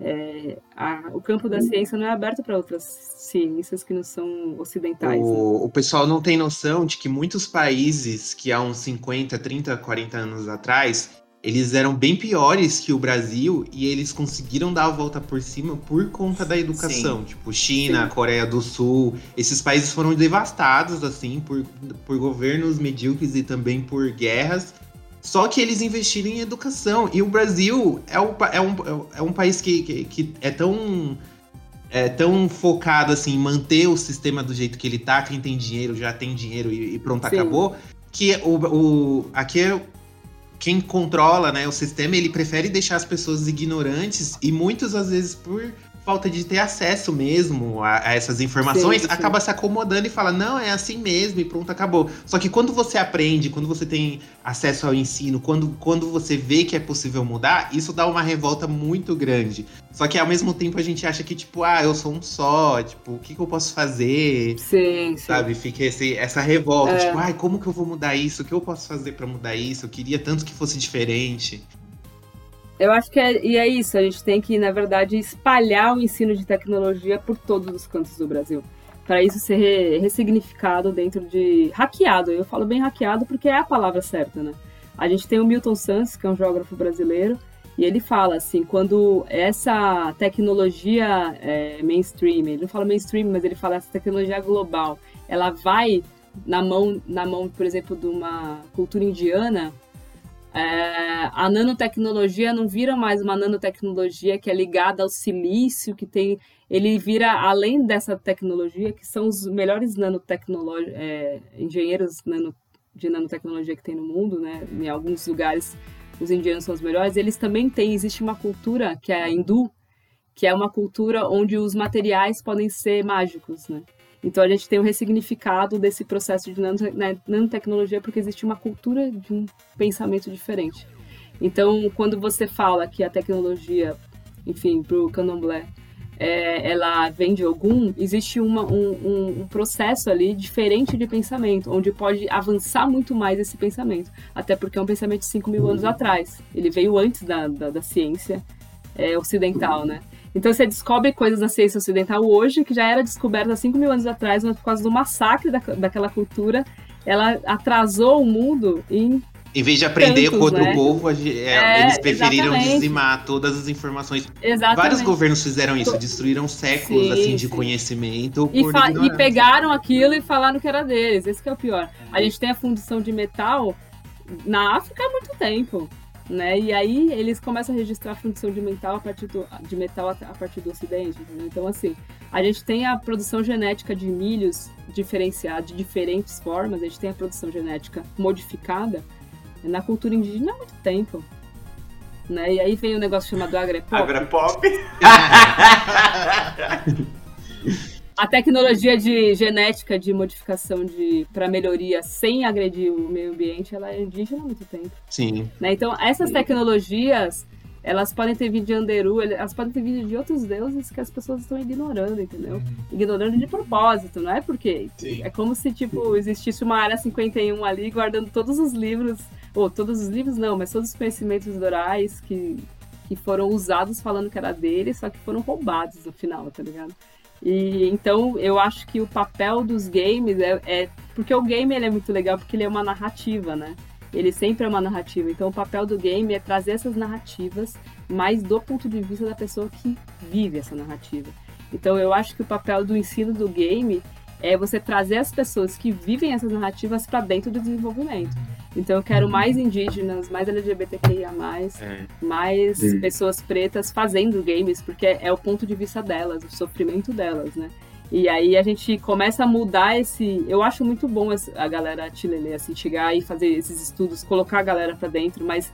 É, a- o campo da ciência não é aberto para outras ciências que não são ocidentais. né? O, o pessoal não tem noção de que muitos países que há uns 50, 30, 40 anos atrás, eles eram bem piores que o Brasil e eles conseguiram dar a volta por cima por conta da educação. Tipo, China, Sim. Coreia do Sul, esses países foram devastados, assim, por, por governos medíocres e também por guerras. Só que eles investiram em educação. E o Brasil é, o, é, um, é um país que, que, que é tão é tão focado assim em manter o sistema do jeito que ele tá, quem tem dinheiro já tem dinheiro e, e pronto, Sim. acabou. Que o, o aqui é quem controla, né, o sistema, ele prefere deixar as pessoas ignorantes e muitas às vezes por falta de ter acesso mesmo a, a essas informações, Sim, sim. acaba se acomodando e fala, não, é assim mesmo e pronto, acabou. Só que quando você aprende, quando você tem acesso ao ensino, quando, quando você vê que é possível mudar, isso dá uma revolta muito grande. Só que ao mesmo tempo a gente acha que, tipo, ah, eu sou um só, tipo, o que, que eu posso fazer? Sim, sim. Sabe? Fica esse, essa revolta, É. tipo, ai, como que eu vou mudar isso? O que eu posso fazer pra mudar isso? Eu queria tanto que fosse diferente. Eu acho que é, e é isso, a gente tem que, na verdade, espalhar o ensino de tecnologia por todos os cantos do Brasil. Para isso ser re- ressignificado dentro de. hackeado. Eu falo bem hackeado porque é a palavra certa, né? A gente tem o Milton Santos, que é um geógrafo brasileiro, e ele fala assim: quando essa tecnologia é, mainstream, ele não fala mainstream, mas ele fala essa tecnologia global, ela vai na mão, na mão, por exemplo, de uma cultura indiana, é, a nanotecnologia não vira mais uma nanotecnologia que é ligada ao silício, que tem. Ele vira, além dessa tecnologia, que são os melhores. É, engenheiros nano, de nanotecnologia que tem no mundo, né? Em alguns lugares os indianos são os melhores, eles também têm, existe uma cultura que é a hindu, que é uma cultura onde os materiais podem ser mágicos, né? Então a gente tem um ressignificado desse processo de né, nanotecnologia porque existe uma cultura de um pensamento diferente. Então, quando você fala que a tecnologia, enfim, para o candomblé, é, ela vem de algum, existe uma, um, um, processo ali diferente de pensamento, onde pode avançar muito mais esse pensamento. Até porque é um pensamento de 5 mil anos atrás. Ele veio antes da, da, da ciência é, ocidental, né? Então você descobre coisas na ciência ocidental hoje que já era descoberta há 5 mil anos atrás, mas por causa do massacre da, daquela cultura, ela atrasou o mundo em em vez de aprender Tantos, contra né? o povo, é, É, eles preferiram exatamente. dizimar todas as informações. Exatamente. Vários governos fizeram isso, destruíram séculos Sim, assim de sim. conhecimento E, e pegaram aquilo e falaram que era deles. Esse que é o pior. A gente tem a fundição de metal na África há muito tempo. Né? E aí eles começam a registrar a fundição de metal a partir do, de metal a, a partir do Ocidente. entendeu? Então, assim, a gente tem a produção genética de milhos diferenciada de diferentes formas, a gente tem a produção genética modificada na cultura indígena há muito tempo. Né? E aí vem o negócio chamado agrepop. Agrapop. A tecnologia de genética de modificação de para melhoria sem agredir o meio ambiente, ela é indígena há muito tempo. Sim. Né? Então, essas tecnologias, elas podem ter vindo de Anderu, elas podem ter vindo de outros deuses que as pessoas estão ignorando, entendeu? Ignorando de propósito, não é porque Sim. é como se tipo existisse uma área 51 ali guardando todos os livros, ou todos os livros não, mas todos os conhecimentos dorais que que foram usados falando que era deles, só que foram roubados no final, tá ligado? E então eu acho que o papel dos games é, é- porque o game ele é muito legal porque ele é uma narrativa, né? Ele sempre é uma narrativa. Então o papel do game é trazer essas narrativas, mas do ponto de vista da pessoa que vive essa narrativa. Então eu acho que o papel do ensino do game é você trazer as pessoas que vivem essas narrativas para dentro do desenvolvimento. Então eu quero mais indígenas, mais LGBTQIA+, É. mais Sim. pessoas pretas fazendo games, porque é o ponto de vista delas, o sofrimento delas, né? E aí a gente começa a mudar esse. Eu acho muito bom a galera Tilele, assim, chegar e fazer esses estudos, colocar a galera pra dentro, mas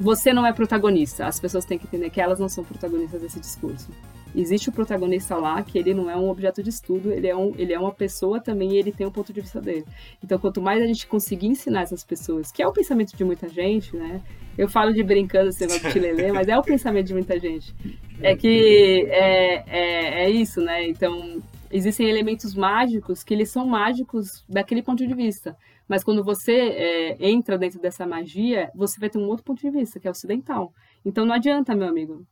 você não é protagonista. As pessoas têm que entender que elas não são protagonistas desse discurso. Existe o protagonista lá, que ele não é um objeto de estudo, ele é, um, ele é uma pessoa também e ele tem o ponto de vista dele. Então, quanto mais a gente conseguir ensinar essas pessoas, que é o pensamento de muita gente, né? Eu falo de brincando esse negócio de Tilelê, mas é o pensamento de muita gente. É que é, é, é isso, né? Então, existem elementos mágicos que eles são mágicos daquele ponto de vista. Mas quando você é, entra dentro dessa magia, você vai ter um outro ponto de vista, que é ocidental. Então não adianta, meu amigo.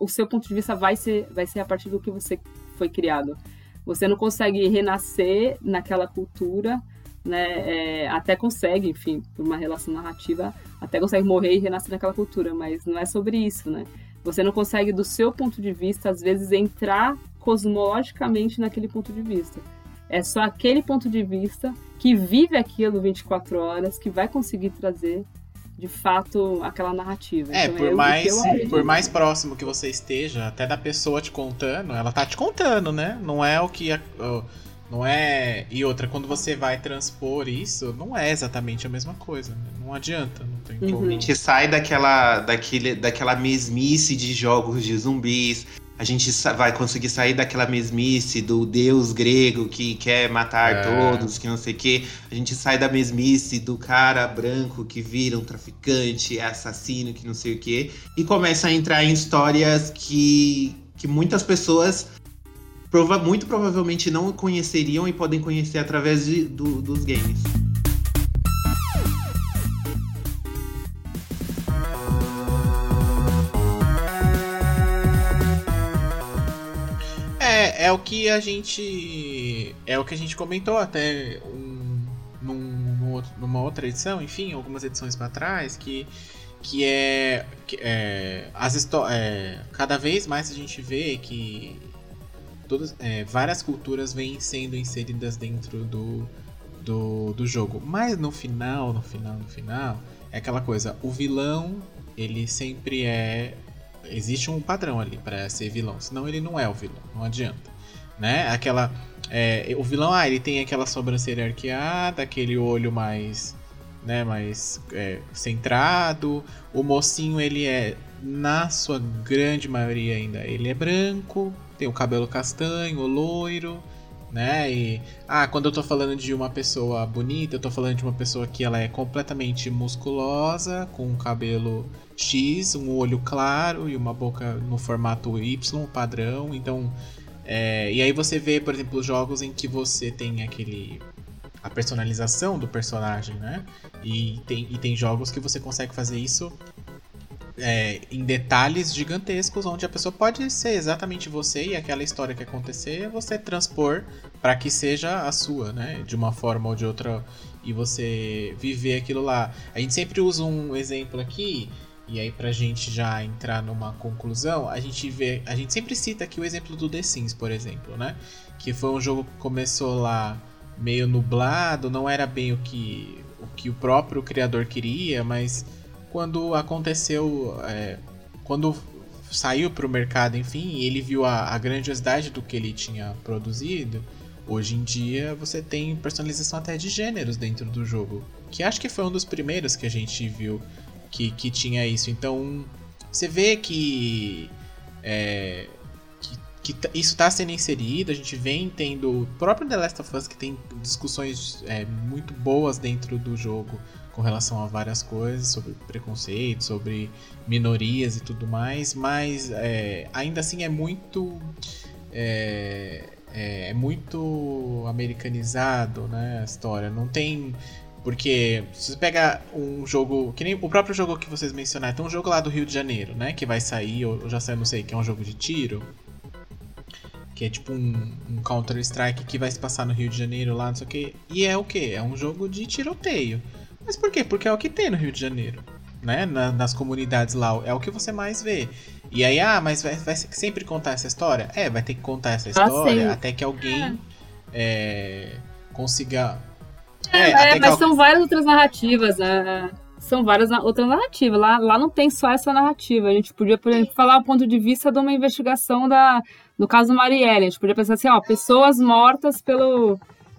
O seu ponto de vista vai ser, vai ser a partir do que você foi criado. Você não consegue renascer naquela cultura, né? é, até consegue, enfim, por uma relação narrativa, até consegue morrer e renascer naquela cultura, mas não é sobre isso, né? Você não consegue, do seu ponto de vista, às vezes, entrar cosmologicamente naquele ponto de vista. É só aquele ponto de vista que vive aquilo 24 horas que vai conseguir trazer, de fato, aquela narrativa. É, Então, por que mais, por mais próximo que você esteja, até da pessoa te contando, ela tá te contando, né? Não é o que. a- Não é. E outra, quando você vai transpor isso, não é exatamente a mesma coisa. né? Não adianta, não tem Uhum. como. A gente sai daquela, daquele, daquela mesmice de jogos de zumbis. A gente vai conseguir sair daquela mesmice do deus grego que quer matar É. todos, que não sei o quê. A gente sai da mesmice do cara branco que vira um traficante, é assassino, que não sei o quê. E começa a entrar em histórias que, que muitas pessoas prova- muito provavelmente não conheceriam e podem conhecer através de- do- dos games. É, o que a gente. É o que a gente comentou até um, num- outro- numa outra edição, enfim, algumas edições pra trás, que, que é. Que é as é, cada vez mais a gente vê que todas, é, várias culturas vêm sendo inseridas dentro do, do, do jogo. Mas no final, no final, no final, é aquela coisa, o vilão, ele sempre é. Existe um padrão ali para ser vilão, senão ele não é o vilão, não adianta. Né? Aquela. é, o vilão, ah, ele tem aquela sobrancelha arqueada, aquele olho mais. Né, mais é, centrado. O mocinho, ele é, na sua grande maioria ainda, ele é branco, tem o cabelo castanho, loiro, né? E ah, quando eu tô falando de uma pessoa bonita, eu tô falando de uma pessoa que ela é completamente musculosa, com um cabelo X, um olho claro e uma boca no formato Y padrão. Então, é, e aí você vê, por exemplo, jogos em que você tem aquele a personalização do personagem, né? E tem, e tem jogos que você consegue fazer isso é, em detalhes gigantescos, onde a pessoa pode ser exatamente você e aquela história que acontecer, você transpor para que seja a sua, né? De uma forma ou de outra, e você viver aquilo lá. A gente sempre usa um exemplo aqui, e aí pra gente já entrar numa conclusão, a gente vê, a gente sempre cita aqui o exemplo do The Sims, por exemplo, né? Que foi um jogo que começou lá meio nublado, não era bem o que o que o próprio criador queria, mas quando aconteceu, é, quando saiu para o mercado, enfim, ele viu a, a grandiosidade do que ele tinha produzido, hoje em dia você tem personalização até de gêneros dentro do jogo, que acho que foi um dos primeiros que a gente viu que, que tinha isso. Então você vê que, é, que, que t- isso está sendo inserido, a gente vem tendo o próprio The Last of Us que tem discussões é, muito boas dentro do jogo com relação a várias coisas, sobre preconceito, sobre minorias e tudo mais, mas é, ainda assim é muito. É, é, é muito americanizado né, a história. Não tem. Porque se você pega um jogo. Que nem o próprio jogo que vocês mencionaram, tem um jogo lá do Rio de Janeiro, né? Que vai sair, ou já saiu, não sei, que é um jogo de tiro. Que é tipo um, um Counter-Strike que vai se passar no Rio de Janeiro lá, não sei o que. E é o que? É um jogo de tiroteio. Mas por quê? Porque é o que tem no Rio de Janeiro. Né? Na- nas comunidades lá, é o que você mais vê. E aí, ah, mas vai, vai sempre contar essa história? É, vai ter que contar essa Ah, história sim. até que alguém é, consiga. É, que mas al- são várias outras narrativas, né? São várias outras narrativas. Lá, lá não tem só essa narrativa. A gente podia, por exemplo, falar o ponto de vista de uma investigação da. No caso Marielle, a gente podia pensar assim, ó, pessoas mortas pelo.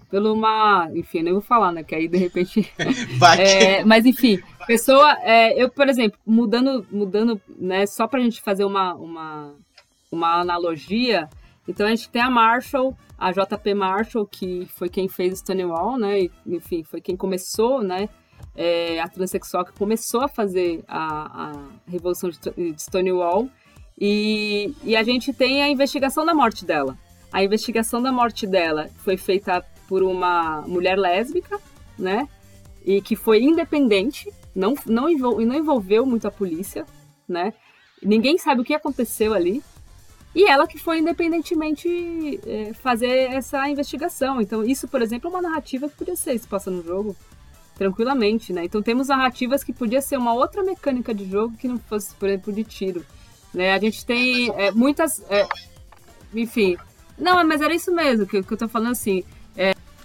Pelo uma. Enfim, nem vou falar, né? Que aí de repente. Vai que- É, mas enfim, pessoa. é, eu, por exemplo, mudando, mudando, né? Só pra gente fazer uma, uma, uma analogia. Então a gente tem a Marshall, a JP Marshall, que foi quem fez Stonewall, né? E, enfim, foi quem começou, né? é, a transexual que começou a fazer a, a revolução de, de Stonewall. E, e a gente tem a investigação da morte dela. A investigação da morte dela foi feita por uma mulher lésbica, né? E que foi independente, não, não, envol- não envolveu muito a polícia, né? Ninguém sabe o que aconteceu ali. E ela que foi independentemente é, fazer essa investigação. Então, isso, por exemplo, é uma narrativa que podia ser exposta no jogo tranquilamente, né? Então temos narrativas que podia ser uma outra mecânica de jogo que não fosse, por exemplo, de tiro. Né? A gente tem é, muitas. é, enfim. Não, mas era isso mesmo que, que eu tô falando assim.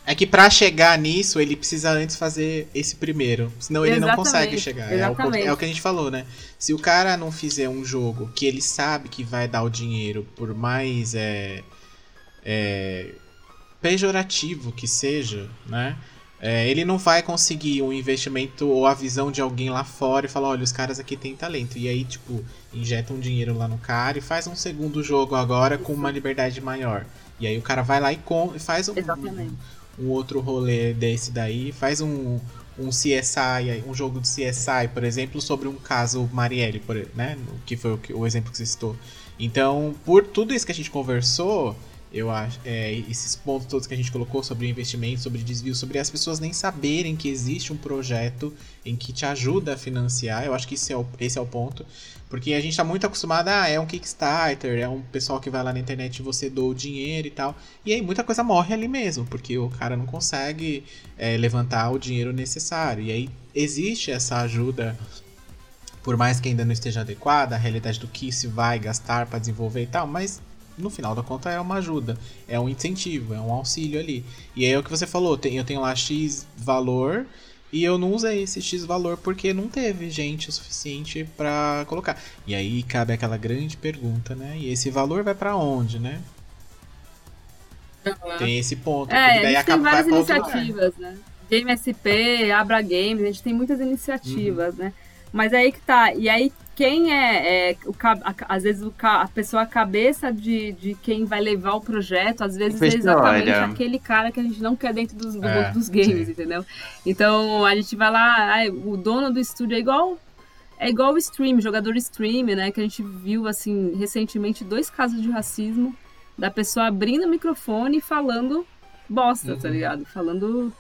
É que pra chegar nisso, ele precisa antes fazer esse primeiro. Senão ele não Exatamente, consegue chegar. É o, é o que a gente falou, né? Se o cara não fizer um jogo que ele sabe que vai dar o dinheiro, por mais é, é, pejorativo que seja, né? É, ele não vai conseguir um investimento ou a visão de alguém lá fora e falar, olha, os caras aqui têm talento. E aí, tipo, injeta um dinheiro lá no cara e faz um segundo jogo agora com uma liberdade maior. E aí o cara vai lá e, com, e faz um, Exatamente. Um outro rolê desse daí, faz um, um CSI, um jogo de CSI, por exemplo, sobre um caso Marielle, por, né? Que foi o, o exemplo que você citou. Então, por tudo isso que a gente conversou, eu acho, é, esses pontos todos que a gente colocou sobre investimento, sobre desvio, sobre as pessoas nem saberem que existe um projeto em que te ajuda a financiar, eu acho que esse é o, esse é o ponto. Porque a gente tá muito acostumado, ah, é um Kickstarter, é um pessoal que vai lá na internet e você doa o dinheiro e tal. E aí muita coisa morre ali mesmo, porque o cara não consegue é, levantar o dinheiro necessário. E aí existe essa ajuda, por mais que ainda não esteja adequada, a realidade do que se vai gastar para desenvolver e tal, mas no final da conta é uma ajuda, é um incentivo, é um auxílio ali. E aí é o que você falou, eu tenho lá X valor e eu não usei esse X valor porque não teve gente o suficiente pra colocar. E aí cabe aquela grande pergunta, né? E esse valor vai pra onde, né? Tem esse ponto. É, porque a daí gente tem várias iniciativas, né? Game SP, Abra Games, a gente tem muitas iniciativas, né? Mas aí que tá. E aí, quem é, é o, a- às vezes o ca- a pessoa a cabeça de, de quem vai levar o projeto, às vezes é exatamente olha. aquele cara que a gente não quer dentro dos, do É, dos games, sim. entendeu? Então a gente vai lá, ai, o dono do estúdio é igual. É igual o stream, jogador stream, né? Que a gente viu, assim, recentemente dois casos de racismo da pessoa abrindo o microfone e falando bosta, tá Uhum. ligado? Falando.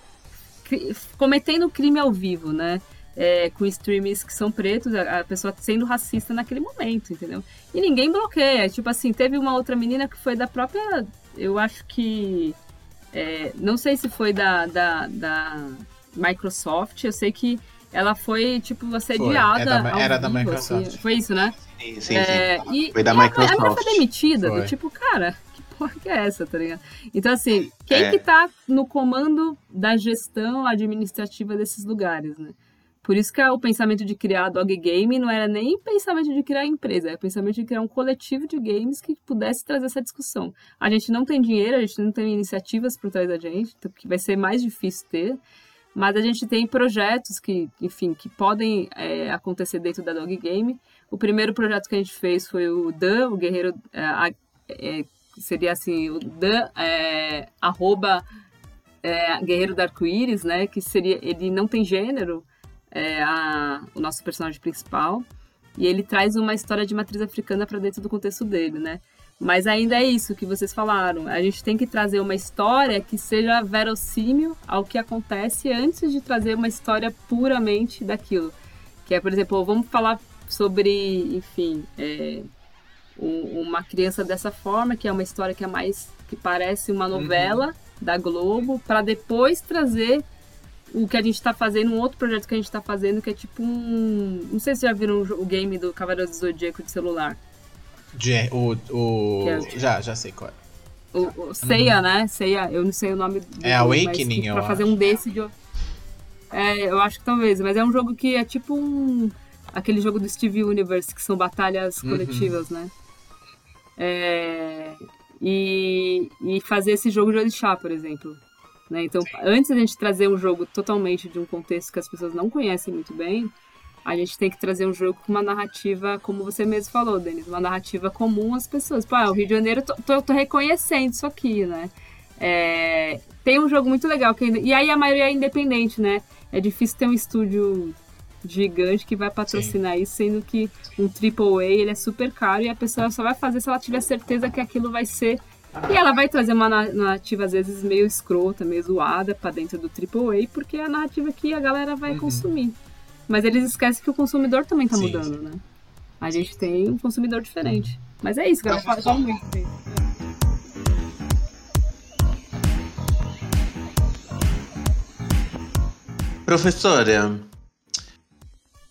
cometendo crime ao vivo, né? É, com streamers que são pretos, a, a pessoa sendo racista naquele momento, entendeu? E ninguém bloqueia. Tipo assim, teve uma outra menina que foi da própria. Eu acho que. é, não sei se foi da, da, da Microsoft, eu sei que ela foi, tipo, assediada. É da- era da vivo, Microsoft. assim. Foi isso, né? Sim, sim, É, sim. e, Foi da e a- A, mulher Microsoft. foi demitida, do Foi. tipo, cara, que porra que é essa, tá ligado? Então, assim, quem É. que tá no comando da gestão administrativa desses lugares, né? Por isso que o pensamento de criar a Dog Game não era nem pensamento de criar empresa, era pensamento de criar um coletivo de games que pudesse trazer essa discussão. A gente não tem dinheiro, a gente não tem iniciativas por trás da gente, então, que vai ser mais difícil ter, mas a gente tem projetos que, enfim, que podem é, acontecer dentro da Dog Game. O primeiro projeto que a gente fez foi o Dan, o Guerreiro, é, é, seria assim, o Dan, é, arroba é, Guerreiro do Arco-Íris, né, que seria, ele não tem gênero, é, a- o nosso personagem principal, e ele traz uma história de matriz africana para dentro do contexto dele, né. Mas ainda é isso que vocês falaram. A gente tem que trazer uma história que seja verossímil ao que acontece antes de trazer uma história puramente daquilo. Que é, por exemplo, vamos falar sobre, enfim, é, um- uma criança dessa forma, que é uma história que é mais que parece uma novela da Globo, para depois trazer o que a gente tá fazendo, um outro projeto que a gente tá fazendo, que é tipo um. Não sei se vocês já viram o game do Cavaleiro do Zodíaco de celular. De- o, o... É- Já, já sei qual é. O, o Seiya, né? Seiya, eu não sei o nome do É mas Awakening, que eu Pra fazer acho. um desse de. É, eu acho que talvez, mas é um jogo que é tipo um. Aquele jogo do Steve Universe, que são batalhas Uhum. coletivas, né? É, e, e fazer esse jogo de orixá, por exemplo. Né? Então, antes da gente trazer um jogo totalmente de um contexto que as pessoas não conhecem muito bem, a gente tem que trazer um jogo com uma narrativa, como você mesmo falou, Denis, uma narrativa comum às pessoas. Pô, ah, o Rio de Janeiro, tô, tô, tô reconhecendo isso aqui, né? É, tem um jogo muito legal que e aí a maioria é independente, né? É difícil ter um estúdio gigante que vai patrocinar isso, sendo que um AAA ele é super caro e a pessoa só vai fazer se ela tiver certeza que aquilo vai ser e ela vai trazer uma na- narrativa, às vezes, meio escrota, meio zoada pra dentro do AAA, porque é a narrativa que a galera vai consumir. Mas eles esquecem que o consumidor também tá Sim, mudando, né? A gente tem um consumidor diferente. Mas é isso, galera. Fala, fala muito. Professora,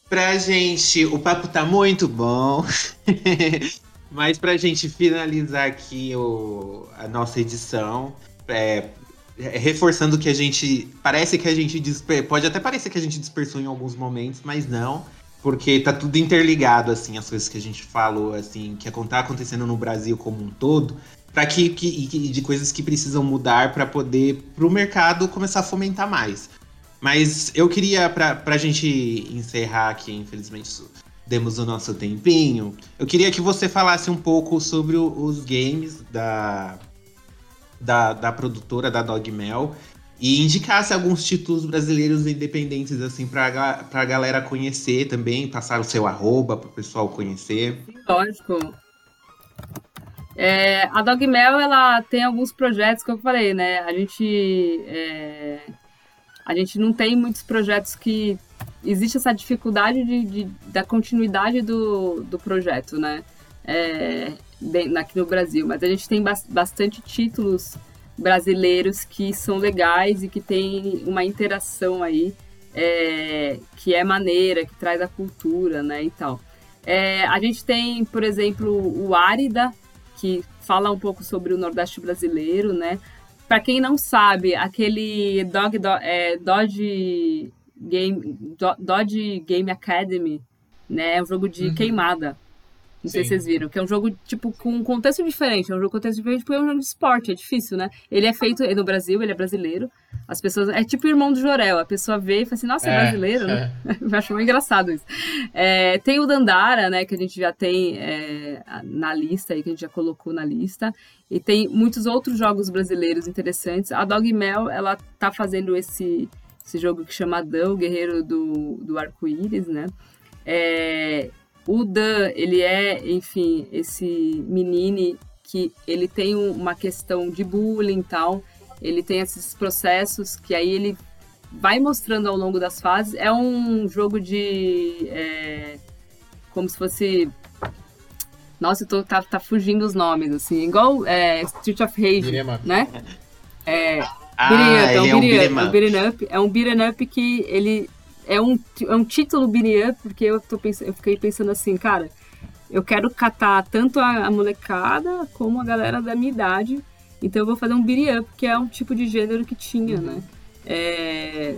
pra gente, o papo tá muito bom, mas pra gente finalizar aqui o, a nossa edição, é, reforçando que a gente, parece que a gente, disper, pode até parecer que a gente dispersou em alguns momentos, mas não, porque tá tudo interligado, assim, as coisas que a gente falou, assim, que tá acontecendo no Brasil como um todo, para que, que, de coisas que precisam mudar para poder, pro mercado começar a fomentar mais. Mas eu queria, pra, pra gente encerrar aqui, infelizmente demos o nosso tempinho, eu queria que você falasse um pouco sobre os games da, da, da produtora, da Dogmel, e indicasse alguns títulos brasileiros independentes, assim, pra, pra galera conhecer também, passar o seu arroba pro pessoal conhecer. Lógico. É, a Dogmel, ela tem alguns projetos que eu falei, né? A gente, é, a gente não tem muitos projetos que existe essa dificuldade de, de- da continuidade do, do projeto, né? É, bem- aqui no Brasil, mas a gente tem bas- bastante títulos brasileiros que são legais e que tem uma interação aí é, que é maneira, que traz a cultura, né, e tal. É, a gente tem, por exemplo, o Árida, que fala um pouco sobre o Nordeste brasileiro, né? Para quem não sabe, aquele Dog, Do- é, Dodge Game Do- Dodge Game Academy, né? É um jogo de queimada. Não sei Sim. se vocês viram, que é um jogo, tipo, com um contexto diferente. É um jogo com contexto diferente porque é um jogo de esporte, é difícil, né? Ele é feito no Brasil, ele é brasileiro. As pessoas. É tipo o irmão do Jorel. A pessoa vê e fala assim, nossa, é, É, brasileiro, né? Eu acho muito engraçado isso. É, tem o Dandara, né, que a gente já tem é, na lista aí, que a gente já colocou na lista. E tem muitos outros jogos brasileiros interessantes. A Dogmel, ela tá fazendo esse, esse jogo que chama Dan, o Guerreiro do, do Arco-Íris, né? É, o Dan, ele é, enfim, esse menino que ele tem um- uma questão de bullying e tal. Ele tem esses processos que aí ele vai mostrando ao longo das fases. É um jogo de. é, como se fosse. Nossa, eu tô, tá, tá fugindo os nomes, assim. Igual é, Street of Rage, up. né? É, Ah, up, é um beat'em beat'em up, é um up. beat'em up. É um beat'em up que ele é um, é um título beat'em up, porque eu, tô pensando, eu fiquei pensando assim, cara, eu quero catar tanto a, a molecada como a galera da minha idade. Então eu vou fazer um beat'em up, que é um tipo de gênero que tinha, né? É,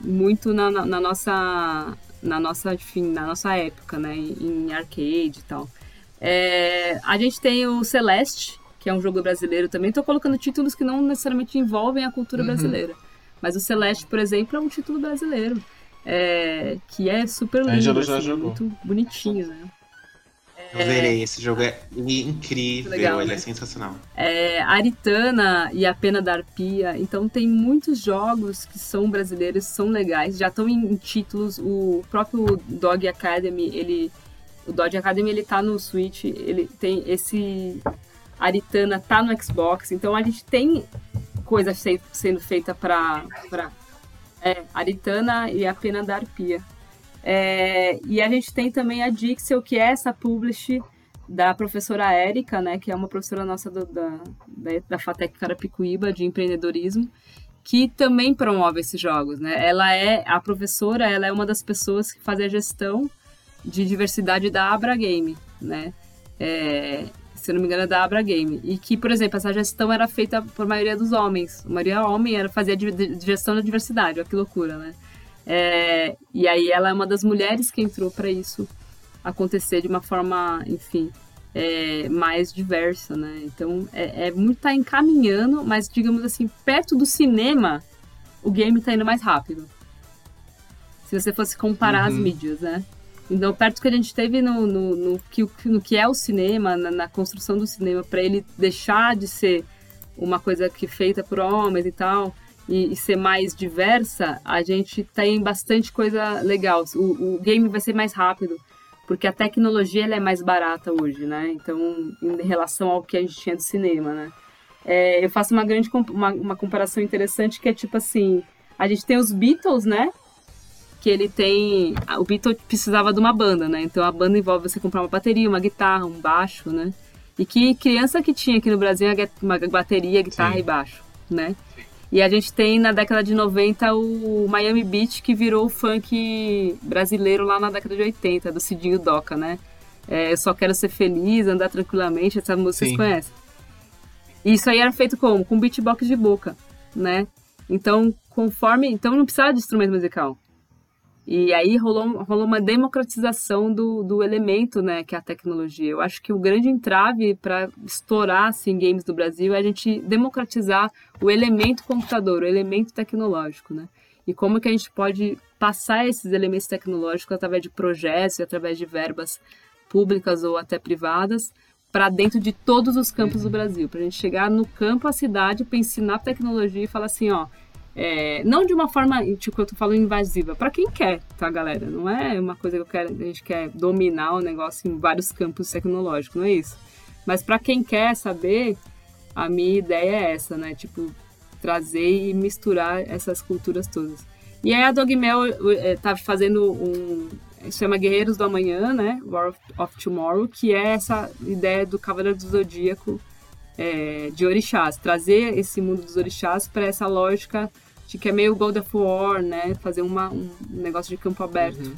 muito na, na- na nossa na nossa enfim, na nossa época, né? Em, em arcade e tal. É, a gente tem o Celeste, que é um jogo brasileiro também. Tô colocando títulos que não necessariamente envolvem a cultura brasileira. Mas o Celeste, por exemplo, é um título brasileiro. é, que é super lindo, assim, jogou. muito bonitinho, né? Eu verei, esse jogo é incrível, Legal, ele né? é sensacional. é, Aritana e a Pena da Arpia. Então tem muitos jogos que são brasileiros, são legais, já estão em, em títulos. O próprio Dog Academy, ele, o Dog Academy ele tá no Switch, ele tem esse Aritana tá no Xbox. Então a gente tem coisa se- sendo feita para para é, Aritana e a Pena da Arpia. É, e a gente tem também a Dixel, que é essa publish da professora Érica, né, que é uma professora nossa do- da, da, da FATEC Carapicuíba, de empreendedorismo, que também promove esses jogos, né? Ela é, a professora, ela é uma das pessoas que faz a gestão de diversidade da Abra Game, né? É, se não me engano, é da Abra Game. E que, por exemplo, essa gestão era feita por maioria dos homens. A maioria homem era fazia di- di- gestão da diversidade, olha que loucura, né? É, e aí ela é uma das mulheres que entrou para isso acontecer de uma forma, enfim, é, mais diversa, né? Então é, é muito tá encaminhando, mas digamos assim, perto do cinema, o game tá indo mais rápido. Se você fosse comparar as mídias, né? Então, perto que a gente teve no, no, no, que, no que é o cinema, na, na construção do cinema, para ele deixar de ser uma coisa que é feita por homens e tal, e, e ser mais diversa, a gente tem bastante coisa legal. O, o game vai ser mais rápido, porque a tecnologia ela é mais barata hoje, né? Então, em relação ao que a gente tinha do cinema, né? É, eu faço uma grande uma, uma comparação interessante que é tipo assim, a gente tem os Beatles, né? Que ele tem. O Beatles precisava de uma banda, né? Então a banda envolve você comprar uma bateria, uma guitarra, um baixo, né? E que criança que tinha aqui no Brasil é uma bateria, guitarra Sim. e baixo, né? E a gente tem na década de 90 o Miami Beach, que virou o funk brasileiro lá na década de 80, do Cidinho Doca, né? É, eu só quero ser feliz, andar tranquilamente, essa música vocês Sim. conhecem. E isso aí era feito como? Com beatbox de boca, né? Então, conforme. Então não precisava de instrumento musical. E aí rolou, rolou uma democratização do, do elemento, né, que é a tecnologia. Eu acho que o grande entrave para estourar assim, games do Brasil é a gente democratizar o elemento computador, o elemento tecnológico, né? E como que a gente pode passar esses elementos tecnológicos através de projetos através de verbas públicas ou até privadas para dentro de todos os campos do Brasil, para a gente chegar no campo, a cidade, para ensinar tecnologia e falar assim, ó, é, não de uma forma, tipo, eu tô falando invasiva, para quem quer, tá, galera? Não é uma coisa que eu quero, a gente quer dominar o negócio em vários campos tecnológicos, não é isso. Mas para quem quer saber, a minha ideia é essa, né? Tipo, trazer e misturar essas culturas todas. E aí a Dogmel eh, tá fazendo um chama Guerreiros do Amanhã, né? War of, of Tomorrow, que é essa ideia do Cavaleiro do Zodíaco é, de orixás, trazer esse mundo dos orixás para essa lógica de que é meio God of War, né? Fazer uma, um negócio de campo aberto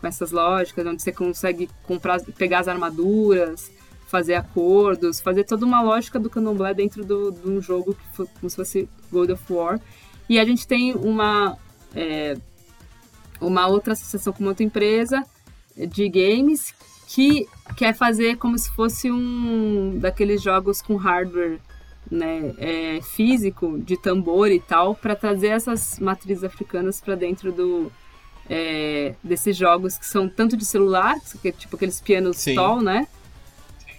com essas lógicas, onde você consegue comprar, pegar as armaduras, fazer acordos, fazer toda uma lógica do candomblé dentro do- de um jogo que foi como se fosse God of War. E a gente tem uma, é, uma outra associação com uma outra empresa de games que quer fazer como se fosse um daqueles jogos com hardware né, é, físico, de tambor e tal, para trazer essas matrizes africanas para dentro do, é, desses jogos que são tanto de celular, que é tipo aqueles pianos Sim. tall, né?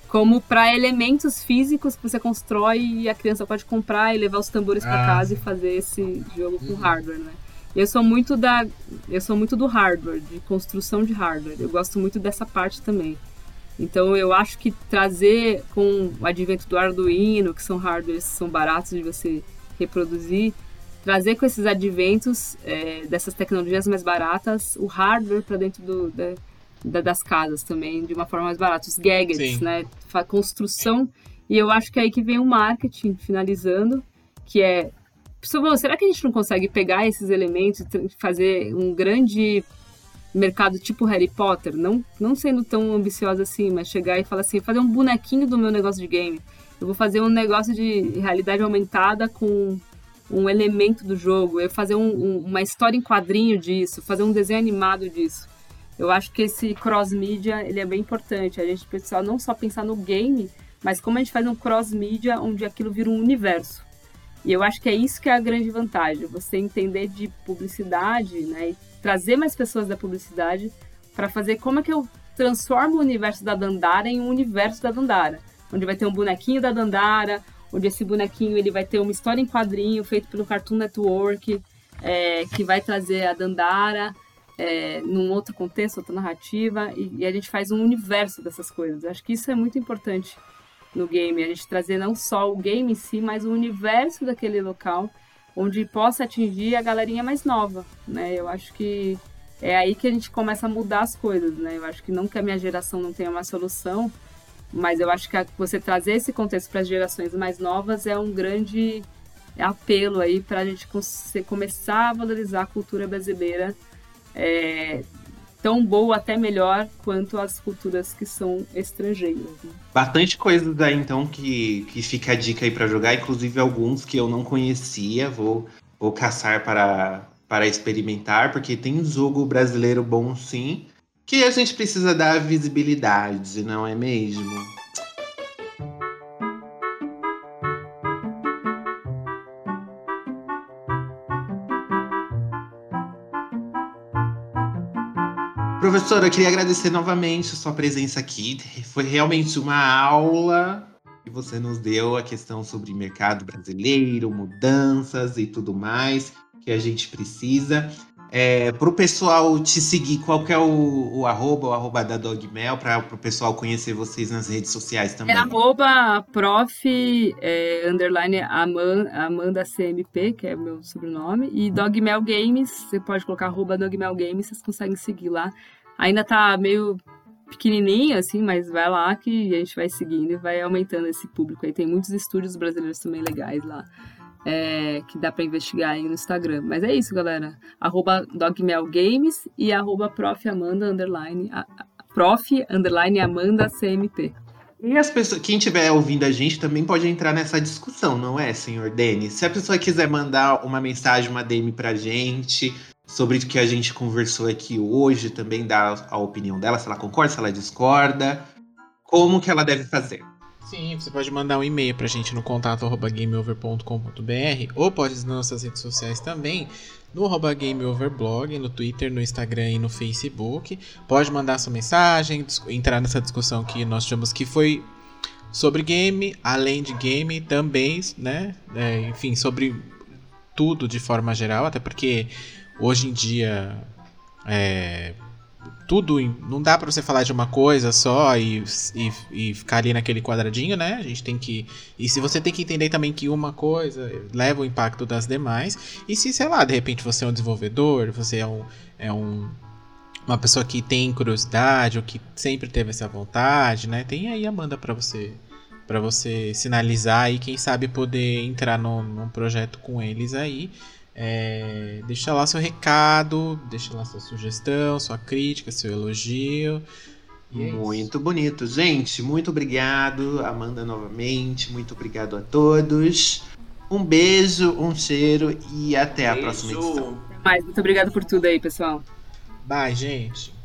Como para elementos físicos que você constrói e a criança pode comprar e levar os tambores para Ah, casa e fazer esse jogo com hardware, né? Eu sou muito da eu sou muito do hardware, de construção de hardware. Eu gosto muito dessa parte também. Então eu acho que trazer com o advento do Arduino, que são hardwares que são baratos de você reproduzir, trazer com esses adventos é, dessas tecnologias mais baratas o hardware para dentro do, da- da- das casas também de uma forma mais barata. Os gadgets, Sim. né? Construção. E eu acho que é aí que vem o marketing finalizando, que é Pessoal, será que a gente não consegue pegar esses elementos e fazer um grande mercado tipo Harry Potter? Não, não sendo tão ambiciosa assim, mas chegar e falar assim, fazer um bonequinho do meu negócio de game. Eu vou fazer um negócio de realidade aumentada com um elemento do jogo. Eu fazer um- um- uma história em quadrinho disso, fazer um desenho animado disso. Eu acho que esse cross-mídia, ele é bem importante. A gente precisa não só pensar no game, mas como a gente faz um cross-mídia onde aquilo vira um universo. E eu acho que é isso que é a grande vantagem, você entender de publicidade, né, e trazer mais pessoas da publicidade para fazer como é que eu transformo o universo da Dandara em um universo da Dandara, onde vai ter um bonequinho da Dandara, onde esse bonequinho ele vai ter uma história em quadrinho feito pelo Cartoon Network, é, que vai trazer a Dandara é, num outro contexto, outra narrativa, e, e a gente faz um universo dessas coisas. Acho que isso é muito importante no game, a gente trazer não só o game em si, mas o universo daquele local, onde possa atingir a galerinha mais nova, né? Eu acho que é aí que a gente começa a mudar as coisas, né? Eu acho que não que a minha geração não tenha uma solução, mas eu acho que você trazer esse contexto para as gerações mais novas é um grande apelo aí para a gente começar a valorizar a cultura brasileira é, tão boa, até melhor, quanto as culturas que são estrangeiras. né? Bastante coisas aí, então, que, que fica a dica aí pra jogar, inclusive alguns que eu não conhecia, vou, vou caçar para, para experimentar, porque tem jogo brasileiro bom sim, que a gente precisa dar visibilidade, não é mesmo? Professora, eu queria agradecer novamente a sua presença aqui. Foi realmente uma aula que você nos deu a questão sobre mercado brasileiro, mudanças e tudo mais que a gente precisa. É, para o pessoal te seguir, qual que é o, o arroba, o arroba da Dogmel, para o pessoal conhecer vocês nas redes sociais também. É arroba prof, é, underline Aman- Amanda CMP, que é o meu sobrenome, e Dogmel Games, você pode colocar arroba Dogmel Games, vocês conseguem seguir lá. Ainda tá meio pequenininho, assim, mas vai lá que a gente vai seguindo e vai aumentando esse público aí. Tem muitos estúdios brasileiros também legais lá. é, que dá pra investigar aí no Instagram. Mas é isso, galera. Arroba Dogmel Games e arroba underline, prof underline Amanda. E as pessoas, quem estiver ouvindo a gente também pode entrar nessa discussão, não é, senhor Denis? Se a pessoa quiser mandar uma mensagem, uma DM pra gente sobre o que a gente conversou aqui hoje, também dar a opinião dela, se ela concorda, se ela discorda, como que ela deve fazer? Sim, você pode mandar um e-mail pra gente no contato arroba gameover.com.br ou pode nas nossas redes sociais também, no arroba gameoverblog, no Twitter, no Instagram e no Facebook. Pode mandar sua mensagem, entrar nessa discussão que nós tivemos que foi sobre game, além de game também, né? É, enfim, sobre tudo de forma geral, até porque hoje em dia é, tudo não dá pra você falar de uma coisa só e, e, e ficar ali naquele quadradinho, né? A gente tem que e se você tem que entender também que uma coisa leva o impacto das demais e se sei lá de repente você é um desenvolvedor, você é um é um uma pessoa que tem curiosidade ou que sempre teve essa vontade, né? Tem aí a Amanda para você para você sinalizar e quem sabe poder entrar num, num projeto com eles aí. É, deixa lá seu recado, deixa lá sua sugestão, sua crítica, seu elogio. E é. Muito bonito. Gente, muito obrigado, Amanda, novamente. Muito obrigado a todos. Um beijo, um cheiro e até a próxima edição. Beijo. Mas muito obrigada por tudo aí, pessoal. Bye, gente.